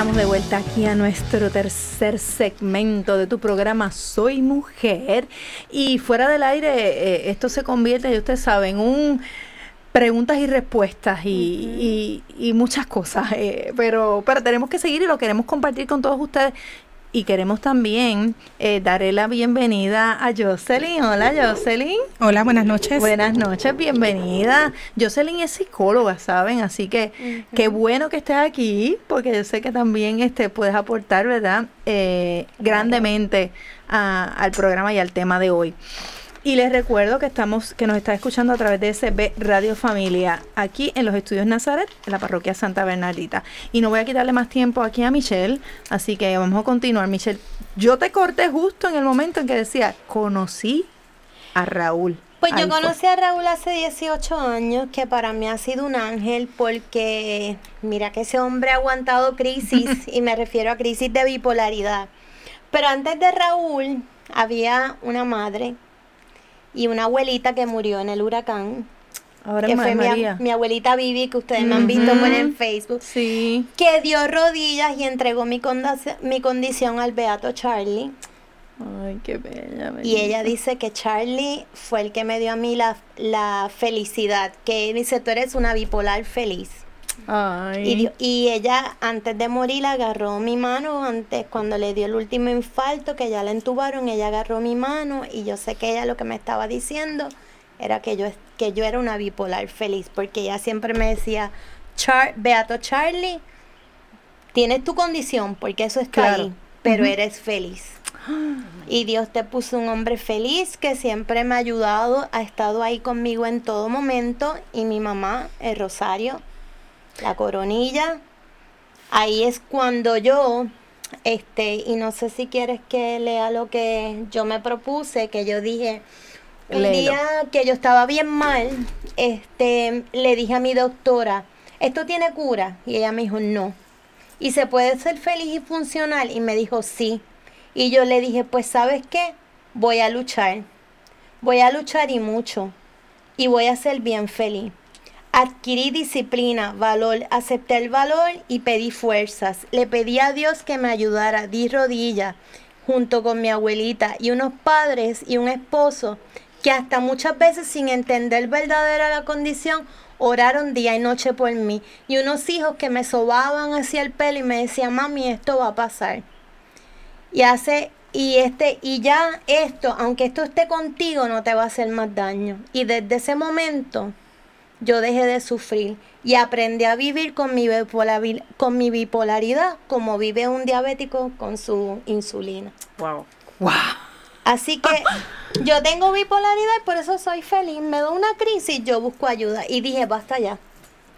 Speaker 2: estamos de vuelta aquí a nuestro tercer segmento de tu programa Soy Mujer. Y fuera del aire, eh, esto se convierte, ya ustedes saben, en un preguntas y respuestas y, y- y muchas cosas. eh, pero, pero tenemos que seguir y lo queremos compartir con todos ustedes. Y queremos también eh, darle la bienvenida a Jocelyn. Hola, Jocelyn.
Speaker 6: Hola, buenas noches.
Speaker 2: Buenas noches, bienvenida. Jocelyn es psicóloga, ¿saben? Así que qué bueno que estés aquí, porque yo sé que también este, puedes aportar, ¿verdad? Eh, grandemente a- al programa y al tema de hoy. Y les recuerdo que estamos, que nos está escuchando a través de SB Radio Familia, aquí en los estudios Nazaret, en la parroquia Santa Bernardita. Y no voy a quitarle más tiempo aquí a Michelle, así que vamos a continuar. Michelle, yo te corté justo en el momento en que decía, conocí a Raúl.
Speaker 3: Pues yo conocí a Raúl hace 18 años, que para mí ha sido un ángel porque mira que ese hombre ha aguantado crisis *laughs* y me refiero a crisis de bipolaridad. Pero antes de Raúl había una madre y una abuelita que murió en el huracán,
Speaker 2: Ahora
Speaker 3: que fue mi,
Speaker 2: María.
Speaker 3: mi abuelita Vivi, que ustedes me han visto por en
Speaker 2: Ujú.
Speaker 3: Facebook,
Speaker 2: Sí.
Speaker 3: que dio rodillas y entregó mi, mi condición al Beato Charlie.
Speaker 2: Ay, qué bella.
Speaker 3: Y ella dice que Charlie fue el que me dio a mí la, la felicidad, que dice, tú eres una bipolar feliz.
Speaker 2: Ay.
Speaker 3: Y, y ella antes de morir agarró mi mano, antes cuando le dio el último infarto, que ya la entubaron, ella agarró mi mano y yo sé que ella lo que me estaba diciendo era que yo, que yo era una bipolar feliz, porque ella siempre me decía, Char Beato Charlie, tienes tu condición, porque eso está
Speaker 2: Claro.
Speaker 3: ahí, pero eres feliz. *gasps* Y Dios te puso un hombre feliz que siempre me ha ayudado, ha estado ahí conmigo en todo momento. Y mi mamá, el Rosario, la coronilla. Ahí es cuando yo, este, y no sé si quieres que lea lo que yo me propuse, que yo dije, un
Speaker 2: Léelo.
Speaker 3: día que yo estaba bien mal, este, le dije a mi doctora, ¿esto tiene cura? Y ella me dijo, no. ¿Y se puede ser feliz y funcional? Y me dijo, sí. Y yo le dije, pues sabes qué, voy a luchar. Voy a luchar y mucho. Y voy a ser bien feliz. Adquirí disciplina, valor, acepté el valor y pedí fuerzas. Le pedí a Dios que me ayudara, di rodillas junto con mi abuelita y unos padres y un esposo que hasta muchas veces sin entender verdadera la condición oraron día y noche por mí. Y unos hijos que me sobaban hacia el pelo y me decían mami esto va a pasar y hace y este y ya esto aunque esto esté contigo no te va a hacer más daño. Y desde ese momento yo dejé de sufrir y aprendí a vivir con mi, con mi bipolaridad como vive un diabético con su insulina.
Speaker 4: Wow.
Speaker 3: Así que *laughs* yo tengo bipolaridad y por eso soy feliz. Me da una crisis, yo busco ayuda y dije, basta ya.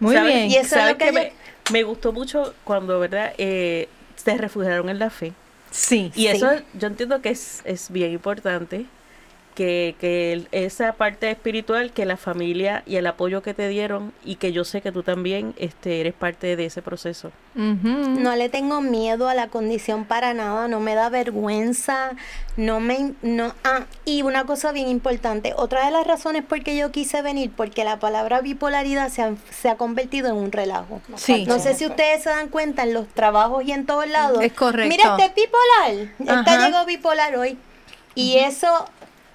Speaker 2: Muy
Speaker 4: ¿Sabes?
Speaker 2: bien.
Speaker 3: Y eso es
Speaker 4: ¿Sabes
Speaker 3: lo que
Speaker 4: me, me gustó mucho cuando, ¿verdad? Eh, se refugiaron en la fe.
Speaker 2: Sí.
Speaker 4: Y
Speaker 3: Sí.
Speaker 4: eso yo entiendo que es, es bien importante, que, que el- esa parte espiritual, que la familia y el apoyo que te dieron y que yo sé que tú también este, eres parte de ese proceso.
Speaker 3: No le tengo miedo a la condición para nada, no me da vergüenza, no me no ah, y una cosa bien importante, otra de las razones por qué yo quise venir porque la palabra bipolaridad se ha, se ha convertido en un relajo.
Speaker 2: Sí.
Speaker 3: No sé si ustedes se dan cuenta en los trabajos y en todos lados.
Speaker 2: Es correcto.
Speaker 3: Mira, este es bipolar.
Speaker 2: Ajá.
Speaker 3: llegó bipolar hoy. Y eso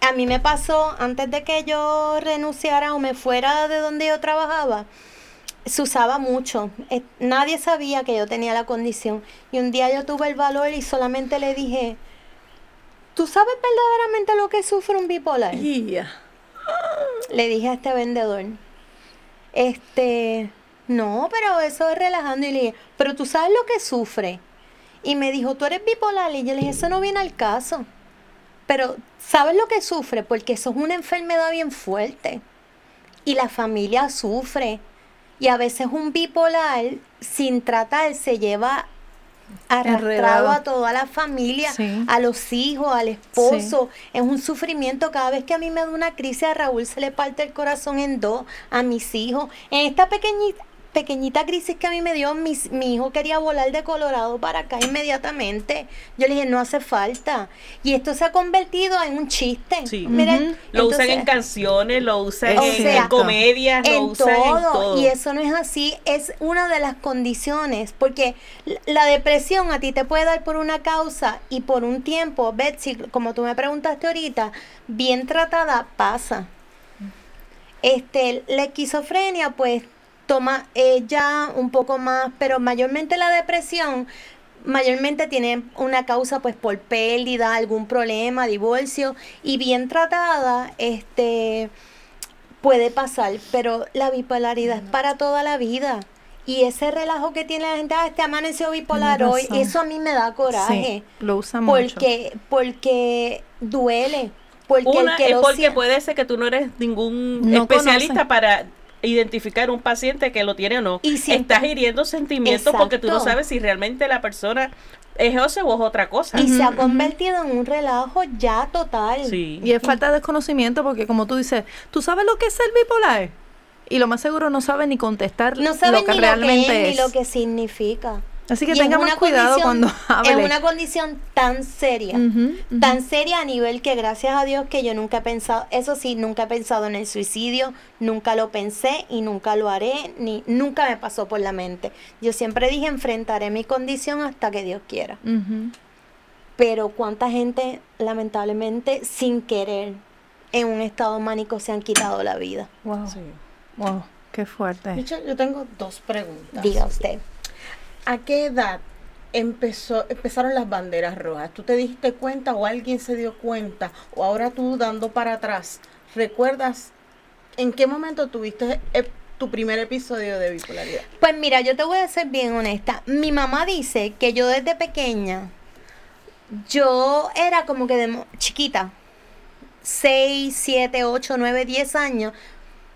Speaker 3: a mí me pasó antes de que yo renunciara o me fuera de donde yo trabajaba. se usaba mucho. Eh, nadie sabía que yo tenía la condición. Y un día yo tuve el valor y solamente le dije, ¿tú sabes verdaderamente lo que sufre un bipolar? Le dije a este vendedor, este, no, pero eso es relajando. Y le dije, pero tú sabes lo que sufre. Y me dijo, tú eres bipolar. Y yo le dije, eso no viene al caso. Pero, ¿sabes lo que sufre? Porque eso es una enfermedad bien fuerte. Y la familia sufre. Y a veces un bipolar, sin tratar, se lleva arrastrado
Speaker 2: Enredado.
Speaker 3: a toda la familia,
Speaker 2: Sí.
Speaker 3: a los hijos, al esposo. Es un sufrimiento. Cada vez que a mí me da una crisis, a Raúl se le parte el corazón en dos, a mis hijos. En esta pequeñita, pequeñita crisis que a mí me dio, mis- mi hijo quería volar de Colorado para acá inmediatamente. Yo le dije, no hace falta. Y esto se ha convertido en un chiste.
Speaker 4: Sí.
Speaker 3: Mira.
Speaker 4: Lo usan en canciones, lo usan en,
Speaker 2: sea,
Speaker 4: en comedias, lo
Speaker 3: en
Speaker 4: usan
Speaker 3: todo,
Speaker 4: en todo.
Speaker 3: Y eso no es así, es una de las condiciones, porque la depresión a ti te puede dar por una causa y por un tiempo, Betsy, como tú me preguntaste ahorita, bien tratada pasa. Este, la esquizofrenia, pues, toma ya un poco más, pero mayormente la depresión, mayormente tiene una causa pues por pérdida, algún problema, divorcio, y bien tratada, este puede pasar, pero la bipolaridad es para toda la vida. Y ese relajo que tiene la gente, ah, este amaneció bipolar hoy, eso a mí me da coraje.
Speaker 2: Sí, lo usan mucho.
Speaker 3: porque, porque duele. Porque
Speaker 4: Una
Speaker 3: el que
Speaker 4: es
Speaker 3: lo
Speaker 4: porque puede ser que tú no eres ningún
Speaker 2: No
Speaker 4: especialista
Speaker 2: conoce.
Speaker 4: para identificar un paciente que lo tiene o no.
Speaker 3: Y
Speaker 4: Estás hiriendo sentimientos porque tú no sabes si realmente la persona es eso o es otra cosa.
Speaker 3: y se ha convertido en un relajo ya total.
Speaker 4: Sí.
Speaker 2: Y es falta de desconocimiento porque como tú dices, ¿tú sabes lo que es el bipolar? Y lo más seguro no sabe ni contestar
Speaker 3: No saben
Speaker 2: lo que
Speaker 3: ni
Speaker 2: realmente
Speaker 3: lo que es,
Speaker 2: es.
Speaker 3: ni lo que significa.
Speaker 2: Así que
Speaker 3: Y es
Speaker 2: tenga más
Speaker 3: una
Speaker 2: cuidado cuando *laughs* hable.
Speaker 3: Es una condición tan seria. Tan seria a nivel que gracias a Dios que yo nunca he pensado, eso sí, nunca he pensado en el suicidio, nunca lo pensé y nunca lo haré, ni nunca me pasó por la mente. Yo siempre dije enfrentaré mi condición hasta que Dios quiera. Pero cuánta gente lamentablemente sin querer en un estado mánico se han quitado la vida.
Speaker 2: Wow,
Speaker 4: Sí.
Speaker 2: wow, qué fuerte.
Speaker 5: Yo tengo dos preguntas.
Speaker 3: Diga usted.
Speaker 5: ¿A qué edad empezó, empezaron las banderas rojas? ¿Tú te diste cuenta o alguien se dio cuenta? ¿O ahora tú dando para atrás, recuerdas en qué momento tuviste eh, tu primer episodio de bipolaridad?
Speaker 3: Pues mira, yo te voy a ser bien honesta. Mi mamá dice que yo desde pequeña, yo era como que de chiquita, 6, 7, 8, 9, 10 años.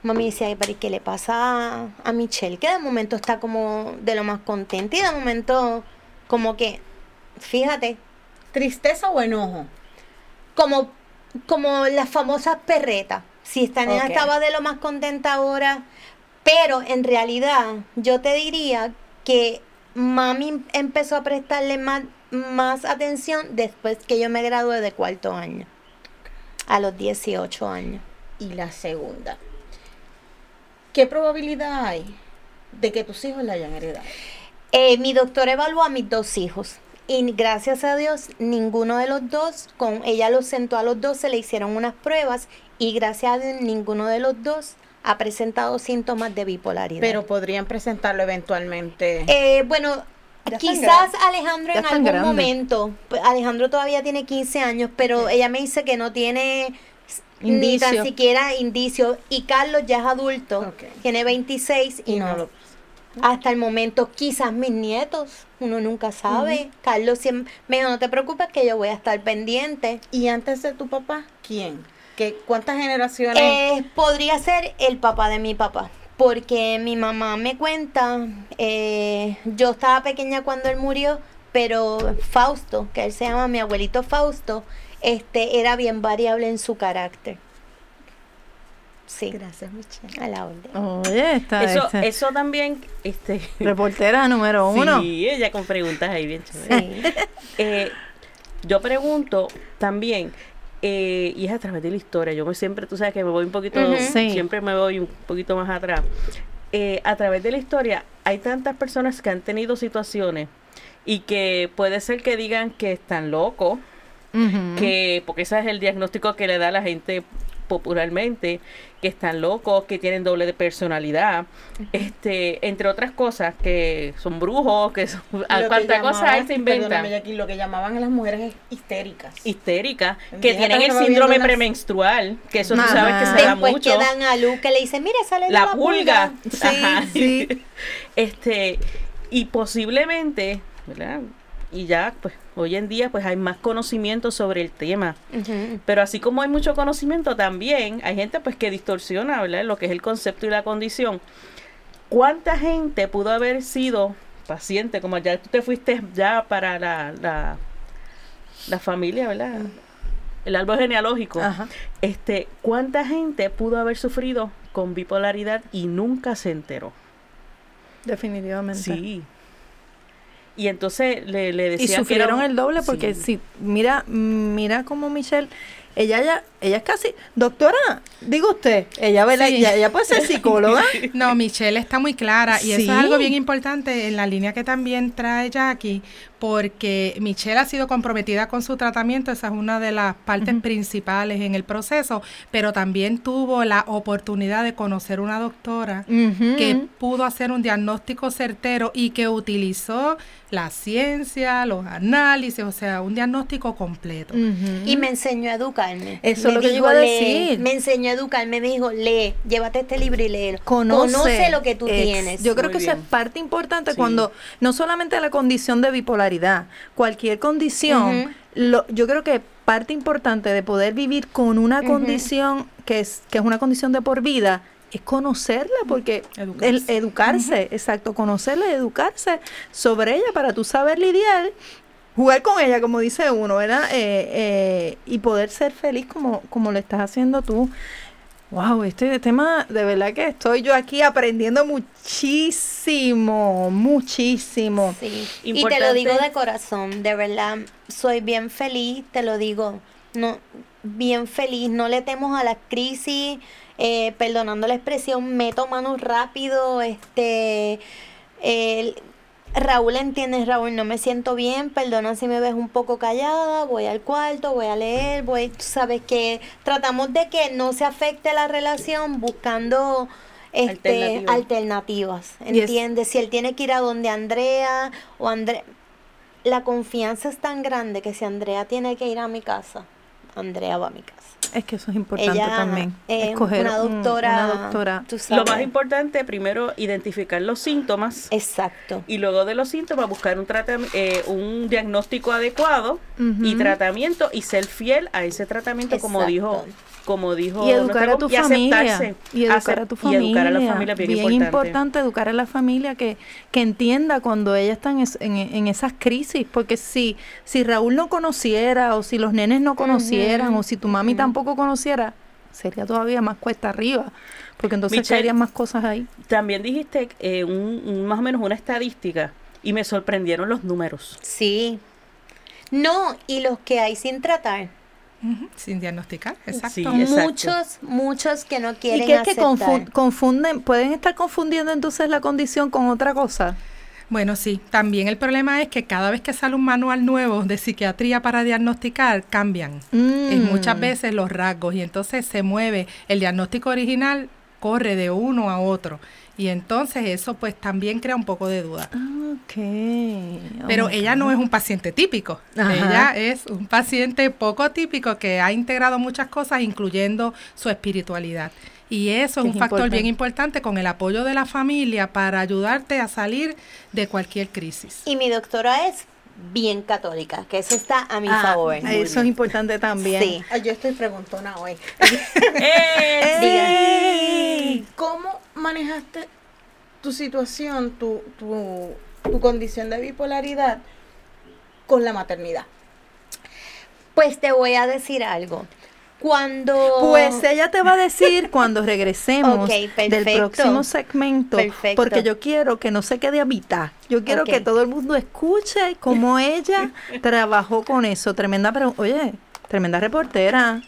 Speaker 3: Mami decía, "Ay, pero ¿y qué le pasa a, Michelle? Que de momento está como de lo más contenta y de momento como que, fíjate,
Speaker 5: ¿Tristeza o enojo?
Speaker 3: como, como las famosas perretas. Si esta
Speaker 5: Ok.
Speaker 3: estaba de lo más contenta ahora, pero en realidad yo te diría que mami empezó a prestarle más, más atención después que yo me gradué de cuarto año, a los 18 años.
Speaker 5: Y la segunda, ¿qué probabilidad hay de que tus hijos la hayan heredado?
Speaker 3: Eh, mi doctor evaluó a mis dos hijos. Y gracias a Dios, ninguno de los dos, con ella los sentó a los dos, se le hicieron unas pruebas y gracias a Dios, ninguno de los dos ha presentado síntomas de bipolaridad.
Speaker 5: Pero podrían presentarlo eventualmente.
Speaker 3: Eh, bueno,
Speaker 2: Ya
Speaker 3: quizás. Alejandro
Speaker 2: Ya
Speaker 3: en algún momento, Alejandro todavía tiene 15 años, pero ella me dice que no tiene ni tan siquiera indicio y Carlos ya es adulto, tiene 26 y,
Speaker 5: y
Speaker 3: no,
Speaker 5: no lo
Speaker 3: hasta el momento quizás mis nietos, uno nunca sabe. Carlos siempre me dijo, no te preocupes que yo voy a estar pendiente.
Speaker 5: ¿Y antes de tu papá, quién? ¿Qué, ¿Cuántas generaciones?
Speaker 3: Eh, podría ser el papá de mi papá, porque mi mamá me cuenta, eh, yo estaba pequeña cuando él murió, pero Fausto, que él se llama mi abuelito Fausto, este era bien variable en su carácter. Sí,
Speaker 5: Gracias, Michelle.
Speaker 3: a la orden.
Speaker 2: Oye, está
Speaker 4: Eso,
Speaker 2: este,
Speaker 4: eso también, este, *laughs*
Speaker 2: reportera número uno.
Speaker 4: sí, ella con preguntas ahí bien chéveres.
Speaker 3: Sí.
Speaker 4: Eh, yo pregunto también, eh, y es a través de la historia, yo me siempre, tú sabes que me voy un poquito,
Speaker 3: Ujú.
Speaker 2: Sí.
Speaker 4: siempre me voy un poquito más atrás. Eh, a través de la historia hay tantas personas que han tenido situaciones y que puede ser que digan que están locos, Que porque ese es el diagnóstico que le da la gente popularmente, que están locos, que tienen doble de personalidad, este, entre otras cosas, que son brujos, que son, a
Speaker 5: que
Speaker 4: cuánta cosa
Speaker 5: llamaban-
Speaker 4: él se inventa.
Speaker 5: perdóname, Jackie, lo que llamaban a las mujeres histéricas.
Speaker 4: histéricas, que tienen el síndrome
Speaker 5: unas-
Speaker 4: premenstrual, que eso tú
Speaker 2: Ajá.
Speaker 4: sabes que se da
Speaker 3: Después
Speaker 4: mucho.
Speaker 3: que dan a luz que le dicen, mira, sale de
Speaker 4: la,
Speaker 3: la,
Speaker 4: pulga. *laughs*
Speaker 2: Sí,
Speaker 4: Ajá.
Speaker 2: sí.
Speaker 4: Este, y posiblemente, ¿verdad? Y ya, pues, hoy en día, pues hay más conocimiento sobre el tema. Pero así como hay mucho conocimiento, también hay gente, pues, que distorsiona, ¿verdad? Lo que es el concepto y la condición. ¿Cuánta gente pudo haber sido paciente, como ya tú te fuiste ya para la, la, la familia, ¿verdad? El árbol genealógico.
Speaker 2: Ajá.
Speaker 4: Este, ¿cuánta gente pudo haber sufrido con bipolaridad y nunca se enteró?
Speaker 2: Definitivamente.
Speaker 4: Sí. Y entonces le, le decía
Speaker 2: Y
Speaker 4: que era
Speaker 2: sufrieron
Speaker 4: un-
Speaker 2: el doble porque
Speaker 4: Sí.
Speaker 2: si mira, mira como Michelle, ella ya, ella es casi, doctora, diga usted, ella.
Speaker 6: Sí.
Speaker 2: ella, ella puede ser psicóloga. *laughs*
Speaker 6: No, Michelle está muy clara y eso es algo bien importante en la línea que también trae Jackie, porque Michelle ha sido comprometida con su tratamiento, esa es una de las partes principales en el proceso, pero también tuvo la oportunidad de conocer una doctora que pudo hacer un diagnóstico certero y que utilizó la ciencia, los análisis, o sea, un diagnóstico completo.
Speaker 3: Y me enseñó a educarme.
Speaker 2: Eso es lo que yo iba a
Speaker 3: "Lee".
Speaker 2: decir.
Speaker 3: Me enseñó a educarme, me dijo, lee, llévate este libro y léelo.
Speaker 2: conoce,
Speaker 3: lo que tú
Speaker 2: Ex-
Speaker 3: tienes.
Speaker 2: Yo creo
Speaker 4: Muy
Speaker 2: que esa es
Speaker 4: bien.
Speaker 2: parte importante
Speaker 4: Sí.
Speaker 2: cuando no solamente la condición de bipolaridad, cualquier condición, lo, yo creo que parte importante de poder vivir con una condición que es que es una condición de por vida es conocerla porque
Speaker 6: Educarse.
Speaker 2: el educarse, exacto, conocerla y educarse sobre ella para tú saber lidiar jugar con ella, como dice uno, ¿verdad? Eh, eh, y poder ser feliz como, como lo estás haciendo tú. Wow, este tema, de verdad que estoy yo aquí aprendiendo muchísimo, muchísimo.
Speaker 3: Sí. Y te
Speaker 4: Importante.
Speaker 3: lo digo de corazón, de verdad, soy bien feliz, te lo digo, no, bien feliz, no le temos a la crisis, eh, perdonando la expresión, meto manos rápido, este, el- Raúl entiende, Raúl, no me siento bien, perdona si me ves un poco callada, voy al cuarto, voy a leer, voy, tú sabes que tratamos de que no se afecte la relación buscando este,
Speaker 4: Alternativas.
Speaker 3: ¿entiendes? Si él tiene que ir a donde Andrea o Andrea, la confianza es tan grande que si Andrea tiene que ir a mi casa, Andrea va a mi casa.
Speaker 2: Es que eso es importante
Speaker 3: Ella
Speaker 2: también.
Speaker 3: es
Speaker 2: escoger
Speaker 3: una
Speaker 2: un-
Speaker 3: doctora,
Speaker 2: una doctora.
Speaker 3: tú
Speaker 4: Lo más importante, primero, identificar los síntomas
Speaker 3: Exacto.
Speaker 4: y luego de los síntomas buscar un, eh, un diagnóstico adecuado y tratamiento y ser fiel a ese tratamiento como dijo como dijo
Speaker 2: Y educar a tu
Speaker 4: y
Speaker 2: familia. Y educar a tu
Speaker 4: y
Speaker 2: familia.
Speaker 4: educar a la familia bien, importante.
Speaker 2: educar a la familia que, que entienda cuando ella está en, es- en, en esas crisis. Porque si, si Raúl no conociera, o si los nenes no conocieran, o si tu mami tampoco conociera, sería todavía más cuesta arriba. Porque entonces
Speaker 4: Michelle,
Speaker 2: caerían más cosas ahí.
Speaker 4: También dijiste eh, un, un- más o menos una estadística y me sorprendieron los números.
Speaker 3: Sí. No, y los que hay sin tratar.
Speaker 6: Sin diagnosticar, exacto.
Speaker 4: Sí. exacto.
Speaker 3: Muchos, muchos que no quieren
Speaker 2: Y que es que
Speaker 3: aceptar.
Speaker 2: confunden, pueden estar confundiendo entonces la condición con otra cosa.
Speaker 6: Bueno, sí, también el problema es que cada vez que sale un manual nuevo de psiquiatría para diagnosticar, cambian.
Speaker 2: Mm.
Speaker 6: Y muchas veces los rasgos y entonces se mueve. El diagnóstico original corre de uno a otro. Y entonces eso pues también crea un poco de duda.
Speaker 2: Oh
Speaker 6: Pero ella no es un paciente típico.
Speaker 2: Ajá.
Speaker 6: Ella es un paciente poco típico que ha integrado muchas cosas, incluyendo su espiritualidad. Y eso es
Speaker 2: es
Speaker 6: un factor
Speaker 2: importante.
Speaker 6: bien importante con el apoyo de la familia para ayudarte a salir de cualquier crisis.
Speaker 3: Y mi doctora es bien católica, que eso está a mi
Speaker 2: Ah,
Speaker 3: favor.
Speaker 2: Eso es importante también.
Speaker 3: Sí.
Speaker 5: Ay, yo estoy preguntona hoy. *laughs* *laughs*
Speaker 4: ¡Eh!
Speaker 5: ¿Cómo manejaste tu situación, tu, tu, tu condición de bipolaridad con la maternidad?
Speaker 3: Pues te voy a decir algo. Cuando
Speaker 2: Pues ella te va a decir cuando *laughs* regresemos
Speaker 3: Ok,
Speaker 2: del próximo segmento,
Speaker 3: Perfecto.
Speaker 2: porque yo quiero que no se quede a mitad. Yo quiero que todo el mundo escuche cómo *laughs* ella trabajó con eso. Tremenda, pero oye, tremenda reportera.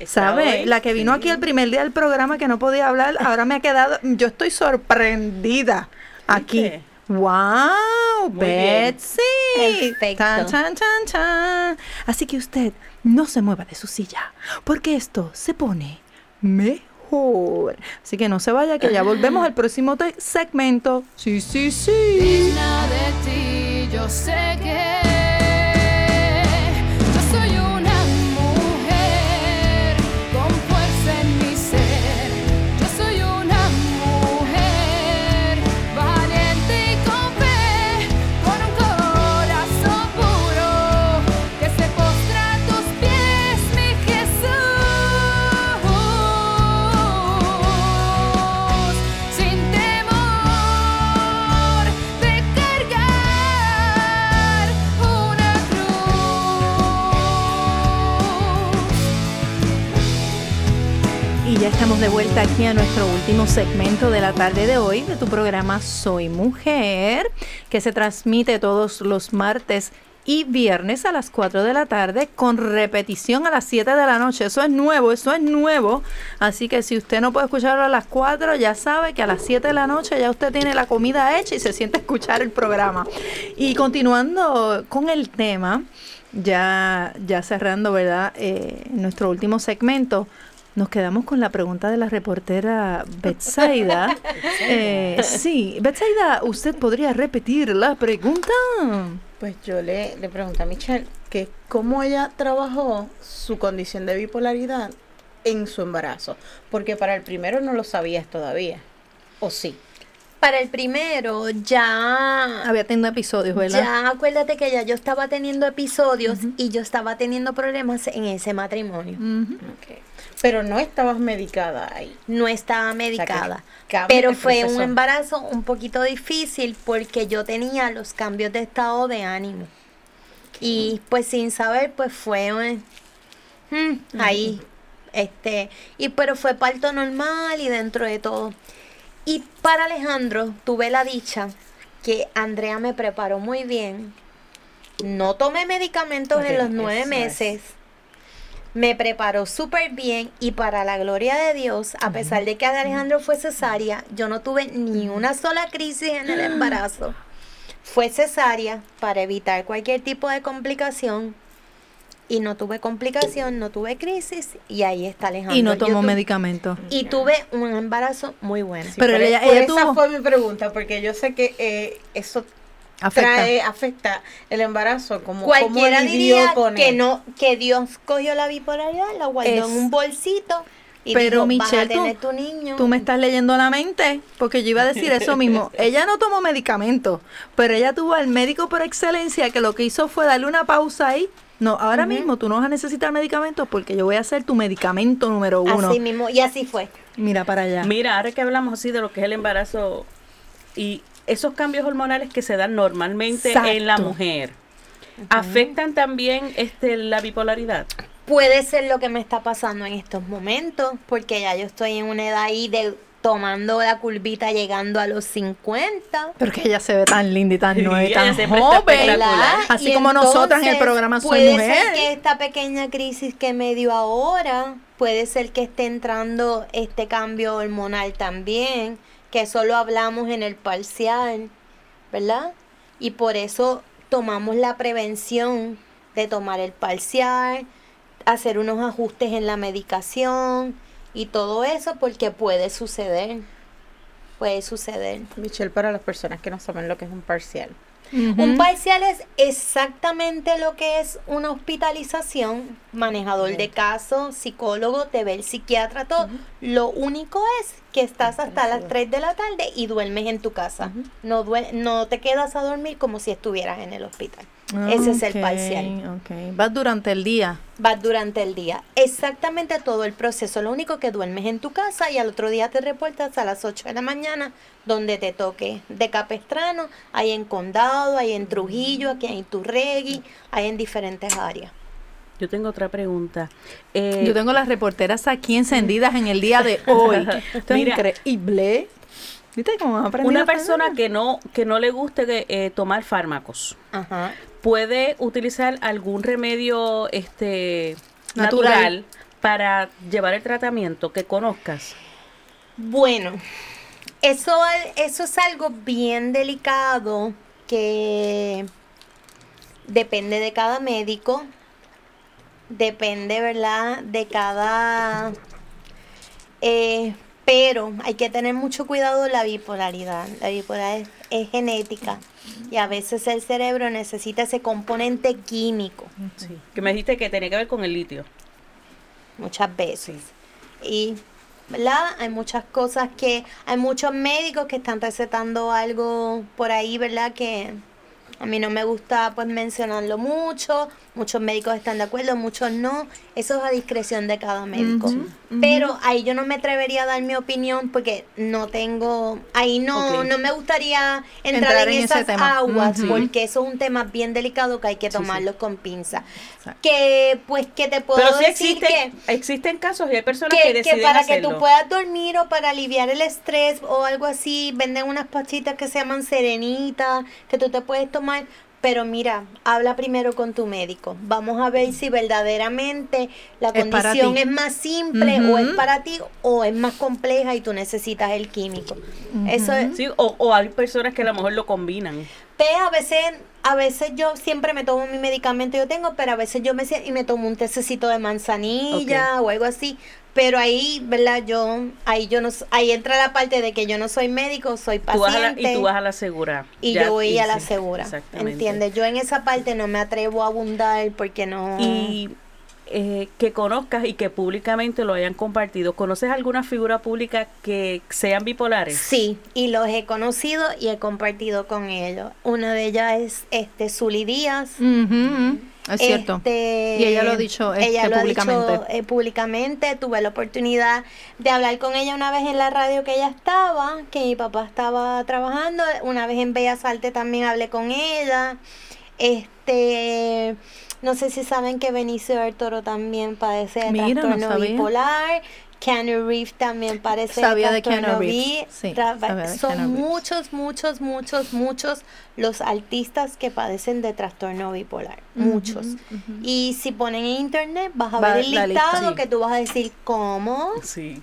Speaker 4: Está
Speaker 2: ¿Sabe?
Speaker 4: hoy,
Speaker 2: La que vino
Speaker 4: sí.
Speaker 2: aquí el primer día del programa que no podía hablar, ahora me ha quedado, yo estoy sorprendida aquí. ¡Wow!
Speaker 4: Muy bien.
Speaker 2: Betsy.
Speaker 3: Perfecto.
Speaker 2: Chan, chan, chan. Así que usted no se mueva de su silla, porque esto se pone mejor. Así que no se vaya, que ya volvemos al próximo segmento. Sí, sí, sí.
Speaker 1: digna de ti, yo sé que de
Speaker 2: vuelta aquí a nuestro último segmento de la tarde de hoy de tu programa Soy Mujer, que se transmite todos los martes y viernes a las 4 de la tarde con repetición a las 7 de la noche. Eso es nuevo, eso es nuevo. Así que si usted no puede escucharlo a las 4, ya sabe que a las 7 de la noche ya usted tiene la comida hecha y se siente a escuchar el programa. Y continuando con el tema, ya, ya cerrando, ¿verdad? Eh, nuestro último segmento. Nos quedamos con la pregunta de la reportera *laughs* Betsaida. Eh, sí, Betsaida, ¿usted podría repetir la pregunta?
Speaker 5: Pues yo le, le pregunté a Michelle que cómo ella trabajó su condición de bipolaridad en su embarazo. Porque para el primero no lo sabías todavía. ¿O sí?
Speaker 3: Para el primero, ya.
Speaker 2: Había tenido episodios, ¿verdad?
Speaker 3: Ya acuérdate que ya yo estaba teniendo episodios y yo estaba teniendo problemas en ese matrimonio.
Speaker 2: Ujú.
Speaker 5: Ok. Pero no estabas medicada ahí.
Speaker 3: No estaba medicada. pero fue un embarazo un poquito difícil porque yo tenía los cambios de estado de ánimo. Y pues sin saber, pues fue un- mm, ahí. Este, y pero fue parto normal y dentro de todo. Y para Alejandro tuve la dicha que Andrea me preparó muy bien. No tomé medicamentos en los nueve
Speaker 5: eso es.
Speaker 3: Me preparó súper bien y para la gloria de Dios, a pesar de que Alejandro fue cesárea, yo no tuve ni una sola crisis en el *gasps* embarazo. Fue cesárea para evitar cualquier tipo de complicación y no tuve complicación, no tuve crisis y ahí está Alejandro.
Speaker 2: Y no tomó
Speaker 3: tu-
Speaker 2: medicamento.
Speaker 3: Y tuve un embarazo muy bueno.
Speaker 5: Sí,
Speaker 2: Pero ella-
Speaker 5: por
Speaker 2: ella
Speaker 5: esa
Speaker 2: tuvo-
Speaker 5: fue mi pregunta, porque yo sé que eh, eso
Speaker 2: Afecta.
Speaker 5: trae, afecta el embarazo. Como,
Speaker 3: Cualquiera
Speaker 5: cómo
Speaker 3: diría
Speaker 5: con
Speaker 3: que
Speaker 5: él?
Speaker 3: no, que Dios cogió la bipolaridad, la guardó
Speaker 2: Es-
Speaker 3: en un bolsito y
Speaker 2: Pero
Speaker 3: dijo, vas a
Speaker 2: Michelle,
Speaker 3: tener
Speaker 2: tú,
Speaker 3: tu niño.
Speaker 2: tú me estás leyendo la mente, porque yo iba a decir eso mismo. *laughs* Ella no tomó medicamento, pero ella tuvo al médico por excelencia que lo que hizo fue darle una pausa ahí. No, ahora mismo tú no vas a necesitar medicamentos porque yo voy a ser tu medicamento número uno.
Speaker 3: Así mismo, y así fue.
Speaker 2: Mira para allá.
Speaker 4: Mira, ahora que hablamos así de lo que es el embarazo y esos cambios hormonales que se dan normalmente en la mujer, ¿afectan también este la bipolaridad?
Speaker 3: Puede ser lo que me está pasando en estos momentos, porque ya yo estoy en una edad ahí de tomando la curvita llegando a los 50.
Speaker 2: Pero que ella se ve tan linda y tan *laughs* nueva y tan joven.
Speaker 4: espectacular.
Speaker 2: Así
Speaker 3: Y
Speaker 2: como nosotras en el programa Soy
Speaker 3: puede
Speaker 2: Mujer.
Speaker 3: ser que esta pequeña crisis que me dio ahora, puede ser que esté entrando este cambio hormonal también, que eso lo hablamos en el parcial, ¿verdad? Y por eso tomamos la prevención de tomar el parcial, hacer unos ajustes en la medicación y todo eso porque puede suceder. Puede suceder.
Speaker 5: Michelle, para las personas que no saben lo que es un parcial.
Speaker 3: Un parcial es exactamente lo que es una hospitalización, manejador de caso, psicólogo, te ve el psiquiatra, todo. Lo único es que estás hasta las 3 de la tarde y duermes en tu casa. no, due- no te quedas a dormir como si estuvieras en el hospital. Ese es el parcial.
Speaker 2: ok. Vas durante el día.
Speaker 3: Vas durante el día. Exactamente todo el proceso. Lo único que duermes en tu casa y al otro día te reportas a las 8 de la mañana donde te toque. De Capestrano, hay en Condado, hay en Trujillo, aquí hay en Turregui, hay en diferentes áreas.
Speaker 4: Yo tengo otra pregunta. Eh,
Speaker 2: Yo tengo las reporteras aquí encendidas en el día de hoy. *laughs* Esto es
Speaker 4: Mira.
Speaker 2: increíble. ¿Viste cómo hemos aprendido
Speaker 4: una
Speaker 2: a aprender?
Speaker 4: persona que no que no le guste eh, tomar fármacos,
Speaker 3: Ajá.
Speaker 4: Puede utilizar algún remedio este
Speaker 2: Natural.
Speaker 4: natural, para llevar el tratamiento que conozcas.
Speaker 3: Bueno, eso, eso es algo bien delicado que depende de cada médico, depende, ¿verdad? De cada... Eh, pero hay que tener mucho cuidado la bipolaridad. La bipolaridad es, es genética y a veces el cerebro necesita ese componente químico
Speaker 4: Sí. Que me dijiste que tenía que ver con el litio.
Speaker 3: muchas veces. Y, ¿verdad? Hay muchas cosas que, hay muchos médicos que están recetando algo por ahí, ¿verdad? Que a mí no me gusta pues mencionarlo mucho, muchos médicos están de acuerdo, muchos no, eso es a discreción de cada médico. Pero ahí yo no me atrevería a dar mi opinión porque no tengo, ahí no, no me gustaría entrar,
Speaker 2: Entrar
Speaker 3: en, esas aguas porque eso es un tema bien delicado que hay que tomarlo con pinza.
Speaker 2: Exacto.
Speaker 3: Que pues que te puedo
Speaker 4: Pero sí
Speaker 3: decir
Speaker 4: existen,
Speaker 3: que
Speaker 4: existen casos y hay personas que,
Speaker 3: que, que para
Speaker 4: hacerlo.
Speaker 3: que tú puedas dormir o para aliviar el estrés o algo así, venden unas pachitas que se llaman serenitas, que tú te puedes tomar. Pero mira, habla primero con tu médico. Vamos a ver si verdaderamente la
Speaker 2: Es
Speaker 3: condición es más simple o es para ti o es más compleja y tú necesitas el químico. Eso es,
Speaker 4: Sí, o, o hay personas que a lo mejor lo combinan.
Speaker 3: Pe, a veces, a veces yo siempre me tomo mi medicamento yo tengo, pero a veces yo me siento y me tomo un tececito de manzanilla o algo así. Pero ahí, ¿verdad? Yo, ahí yo no, ahí entra la parte de que yo no soy médico, soy
Speaker 4: Tú la-
Speaker 3: paciente.
Speaker 4: y tú vas a la segura.
Speaker 3: y
Speaker 4: Ya,
Speaker 3: yo voy
Speaker 4: y
Speaker 3: a la
Speaker 4: sí,
Speaker 3: segura,
Speaker 4: exactamente.
Speaker 3: ¿entiendes? Yo en esa parte no me atrevo a abundar porque no...
Speaker 4: Y eh, que conozcas y que públicamente lo hayan compartido. ¿Conoces alguna figura pública que sean bipolares?
Speaker 3: Sí, y los he conocido y he compartido con ellos. Una de ellas es este Zully Díaz.
Speaker 2: Ujú, Es cierto.
Speaker 3: Este,
Speaker 2: Y ella lo ha dicho,
Speaker 3: ella
Speaker 2: este,
Speaker 3: lo ha
Speaker 2: públicamente.
Speaker 3: dicho, eh, públicamente. Tuve la oportunidad de hablar con ella una vez en la radio que ella estaba, que mi papá estaba trabajando. Una vez en Bellas Artes también hablé con ella. Este, no sé si saben que Benicio del Toro también padece de
Speaker 2: Mira, no
Speaker 3: trastorno bipolar. Keanu Reeves también parece
Speaker 2: Sabía de
Speaker 3: trastorno
Speaker 2: Keanu Reeves,
Speaker 3: bi-
Speaker 2: sí,
Speaker 3: tra-
Speaker 2: sabía de
Speaker 3: Son
Speaker 2: Keanu Reeves.
Speaker 3: muchos, muchos, muchos, muchos los artistas que padecen de trastorno bipolar. Muchos. Y si ponen en internet, vas a
Speaker 2: Va
Speaker 3: ver el
Speaker 2: lista,
Speaker 3: listado
Speaker 4: sí.
Speaker 3: que tú vas a decir, ¿cómo?
Speaker 4: Sí.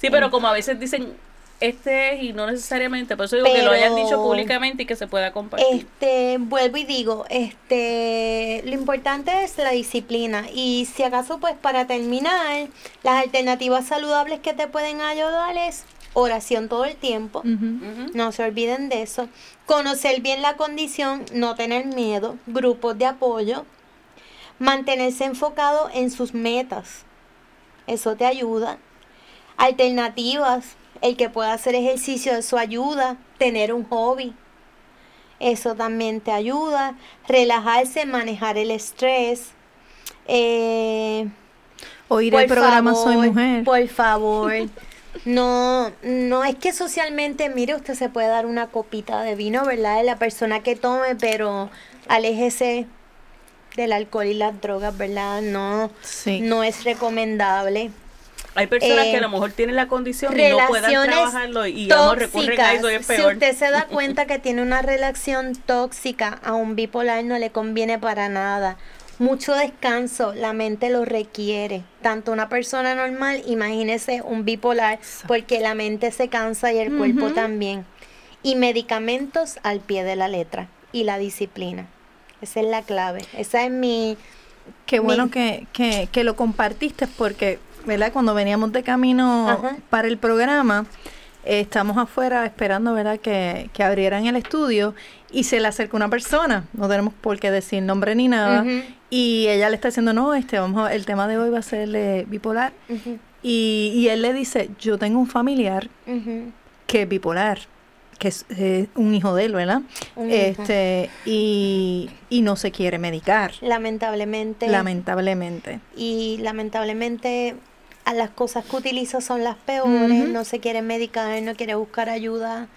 Speaker 4: Sí, pero como a veces dicen este es y no necesariamente, por eso digo que lo hayan dicho públicamente y que se pueda compartir.
Speaker 3: Este, vuelvo y digo, este, lo importante es la disciplina y si acaso pues para terminar, las alternativas saludables que te pueden ayudar es oración todo el tiempo. No se olviden de eso. Conocer bien la condición, no tener miedo, grupos de apoyo, mantenerse enfocado en sus metas. Eso te ayuda. Alternativas, el que pueda hacer ejercicio, eso ayuda. Tener un hobby, eso también te ayuda. Relajarse, manejar el estrés. Eh,
Speaker 2: Oír el programa Soy Mujer.
Speaker 3: Por favor. No, no es que socialmente, mire, usted se puede dar una copita de vino, ¿verdad? De la persona que tome, pero aléjese del alcohol y las drogas, ¿verdad? No,
Speaker 2: Sí.
Speaker 3: no es recomendable.
Speaker 4: Hay personas
Speaker 3: eh,
Speaker 4: que a lo mejor tienen la condición y no puedan trabajarlo y digamos recurren a eso y es
Speaker 3: tóxicas. Si
Speaker 4: peor.
Speaker 3: usted se da cuenta que tiene una relación tóxica a un bipolar, no le conviene para nada. Mucho descanso, la mente lo requiere. Tanto una persona normal, imagínese un bipolar, porque la mente se cansa y el cuerpo también. Y medicamentos al pie de la letra. Y la disciplina. Esa es la clave. Esa es mi...
Speaker 2: Qué bueno que, que lo compartiste porque, ¿verdad? Cuando veníamos de camino
Speaker 3: Ajá.
Speaker 2: para el programa, eh, estamos afuera esperando, ¿verdad? Que, que abrieran el estudio y se le acercó una persona, no tenemos por qué decir nombre ni nada, y ella le está diciendo, no, este, vamos a- el tema de hoy va a ser eh, bipolar, y, y él le dice, yo tengo un familiar que es bipolar, que es eh, un hijo de él, ¿verdad?
Speaker 3: Un hijo.
Speaker 2: Este, y, y no se quiere medicar,
Speaker 3: Lamentablemente.
Speaker 2: lamentablemente.
Speaker 3: y lamentablemente a las cosas que utiliza son las peores, no se quiere medicar, no quiere buscar ayuda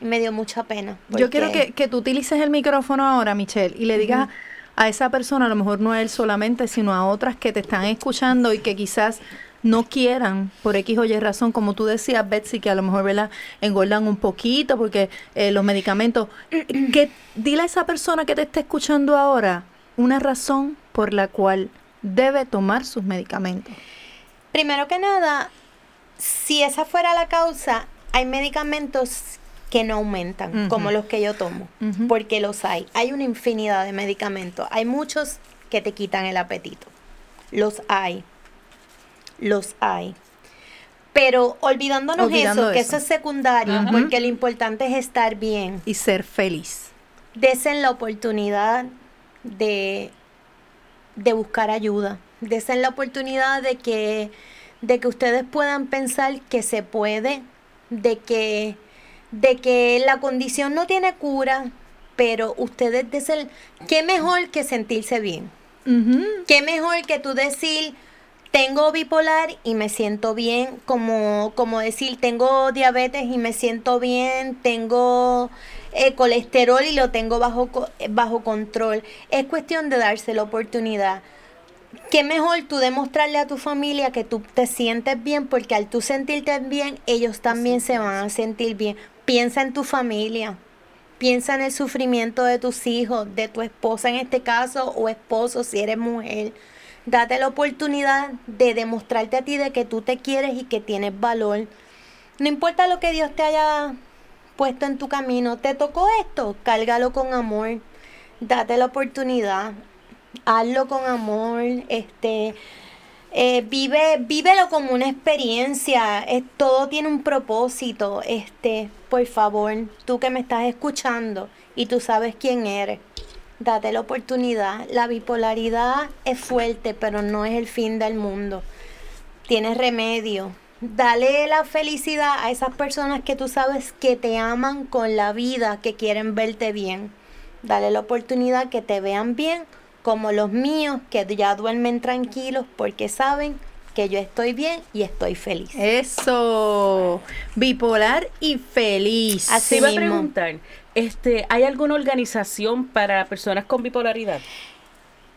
Speaker 3: y me dio mucha pena.
Speaker 2: Yo quiero que, que tú utilices el micrófono ahora, Michelle, y le digas a esa persona, a lo mejor no a él solamente, sino a otras que te están escuchando y que quizás no quieran, por X o Y razón, como tú decías, Betsy, que a lo mejor ¿verdad? engordan un poquito porque eh, los medicamentos. *clears throat* que Dile a esa persona que te está escuchando ahora una razón por la cual debe tomar sus medicamentos.
Speaker 3: Primero que nada, si esa fuera la causa, hay medicamentos que no aumentan, como los que yo tomo, porque los hay. Hay una infinidad de medicamentos. Hay muchos que te quitan el apetito. Los hay. Los hay. Pero olvidándonos
Speaker 2: Olvidando
Speaker 3: eso, que
Speaker 2: eso.
Speaker 3: eso es secundario, porque lo importante es estar bien.
Speaker 2: Y ser feliz.
Speaker 3: Desen la oportunidad de, de buscar ayuda. Desen la oportunidad de que, de que ustedes puedan pensar que se puede, de que, de que la condición no tiene cura, pero ustedes desen, qué mejor que sentirse bien.
Speaker 2: Ujú.
Speaker 3: Qué mejor que tú decir, tengo bipolar y me siento bien, como, como decir, tengo diabetes y me siento bien, tengo eh, colesterol y lo tengo bajo, bajo control. Es cuestión de darse la oportunidad. Qué mejor tú demostrarle a tu familia que tú te sientes bien, porque al tú sentirte bien, ellos también se van a sentir bien. Piensa en tu familia. Piensa en el sufrimiento de tus hijos, de tu esposa en este caso, o esposo si eres mujer. Date la oportunidad de demostrarte a ti de que tú te quieres y que tienes valor. No importa lo que Dios te haya puesto en tu camino, te tocó esto, cárgalo con amor. Date la oportunidad. Hazlo con amor, este eh, vive, vívelo como una experiencia, todo tiene un propósito, este, por favor, tú que me estás escuchando y tú sabes quién eres, date la oportunidad. La bipolaridad es fuerte, pero no es el fin del mundo. Tienes remedio. Dale la felicidad a esas personas que tú sabes que te aman con la vida, que quieren verte bien. Dale la oportunidad que te vean bien, como los míos, que ya duermen tranquilos porque saben que yo estoy bien y estoy feliz.
Speaker 2: Eso. Bipolar y feliz.
Speaker 3: Así mismo.
Speaker 4: preguntar, este, ¿hay alguna organización para personas con bipolaridad?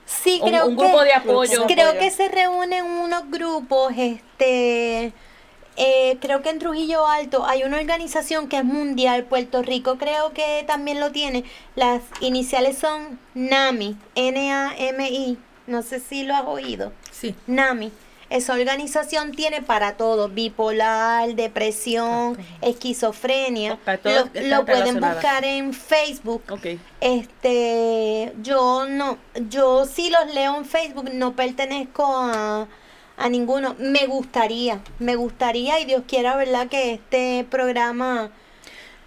Speaker 3: Sí,
Speaker 4: Un-
Speaker 3: creo
Speaker 4: un grupo
Speaker 3: que,
Speaker 4: de apoyo.
Speaker 3: Creo
Speaker 4: Apoyo.
Speaker 3: que se reúnen unos grupos, este, eh, creo que en Trujillo Alto hay una organización que es mundial, Puerto Rico creo que también lo tiene. Las iniciales son NAMI, N-A-M-I, no sé si lo has oído.
Speaker 6: Sí.
Speaker 3: NAMI. Esa organización tiene para todo, bipolar, depresión, esquizofrenia.
Speaker 4: Para todo
Speaker 3: Lo, lo pueden buscar en Facebook.
Speaker 4: Ok.
Speaker 3: Este, yo no, yo sí los leo en Facebook, no pertenezco a, a ninguno. Me gustaría, me gustaría y Dios quiera, ¿verdad? Que este programa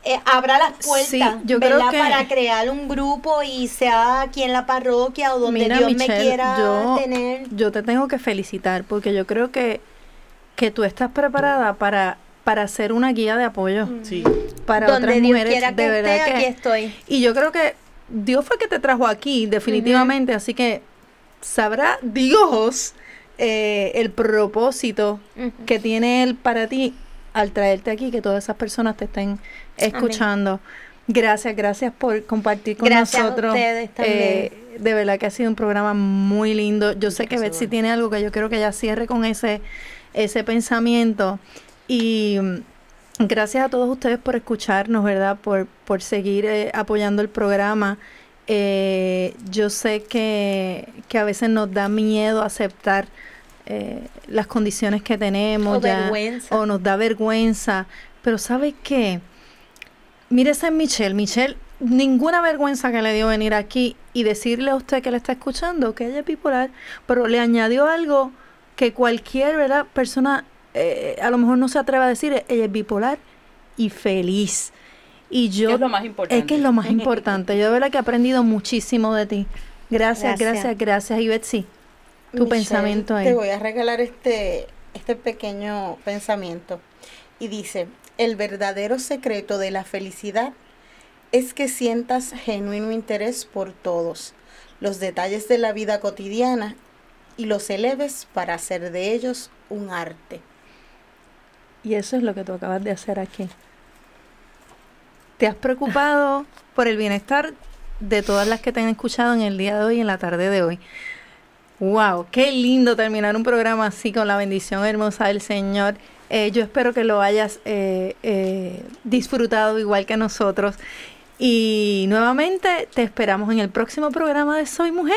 Speaker 3: eh, abra las puertas,
Speaker 2: Sí, yo creo
Speaker 3: ¿verdad?
Speaker 2: que-
Speaker 3: Para crear un grupo y sea aquí en la parroquia o donde
Speaker 2: Mira,
Speaker 3: Dios me quiera
Speaker 2: yo,
Speaker 3: tener.
Speaker 2: yo te tengo que felicitar porque yo creo que, que tú estás preparada para, para ser una guía de apoyo
Speaker 4: Sí.
Speaker 2: para
Speaker 3: donde
Speaker 2: otras
Speaker 3: Dios
Speaker 2: mujeres.
Speaker 3: quiera que
Speaker 2: de verdad
Speaker 3: esté,
Speaker 2: que,
Speaker 3: aquí estoy.
Speaker 2: Y yo creo que Dios fue que te trajo aquí, definitivamente. Así que sabrá Dios eh, el propósito que tiene Él para ti al traerte aquí, que todas esas personas te estén escuchando. Gracias, gracias por compartir con
Speaker 3: Gracias a
Speaker 2: nosotros.
Speaker 3: ustedes también.
Speaker 2: Eh, de verdad que ha sido un programa muy lindo. Yo sé que Betsy tiene algo que yo quiero que ella cierre con ese, ese pensamiento. Y mm, gracias a todos ustedes por escucharnos, ¿verdad? Por, por seguir eh, apoyando el programa. Eh, yo sé que, que a veces nos da miedo aceptar eh, las condiciones que tenemos.
Speaker 3: O
Speaker 2: ya,
Speaker 3: vergüenza.
Speaker 2: O nos da vergüenza. Pero ¿sabes qué? Mire esa es Michelle. Michelle, ninguna vergüenza que le dio venir aquí y decirle a usted que le está escuchando que ella es bipolar, pero le añadió algo que cualquier ¿verdad? persona eh, a lo mejor no se atreve a decir, ella es bipolar y feliz. Y yo,
Speaker 4: es lo más importante.
Speaker 2: Es que es lo más *laughs* importante. Yo de verdad que he aprendido muchísimo de ti. Gracias,
Speaker 3: Gracias.
Speaker 2: gracias, gracias. Y Betsy, tu
Speaker 5: Michelle,
Speaker 2: pensamiento ahí.
Speaker 5: Te voy a regalar este, este pequeño pensamiento. Y dice, el verdadero secreto de la felicidad es que sientas genuino interés por todos los detalles de la vida cotidiana y los eleves para hacer de ellos un arte.
Speaker 2: Y eso es lo que tú acabas de hacer aquí. Te has preocupado por el bienestar de todas las que te han escuchado en el día de hoy y en la tarde de hoy. Wow, qué lindo terminar un programa así con la bendición hermosa del Señor. Eh, yo espero que lo hayas eh, eh, disfrutado igual que nosotros. Y nuevamente te esperamos en el próximo programa de Soy Mujer,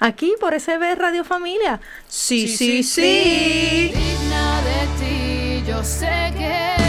Speaker 2: aquí por SB Radio Familia. Sí, sí, sí.
Speaker 1: digna de ti, yo sé que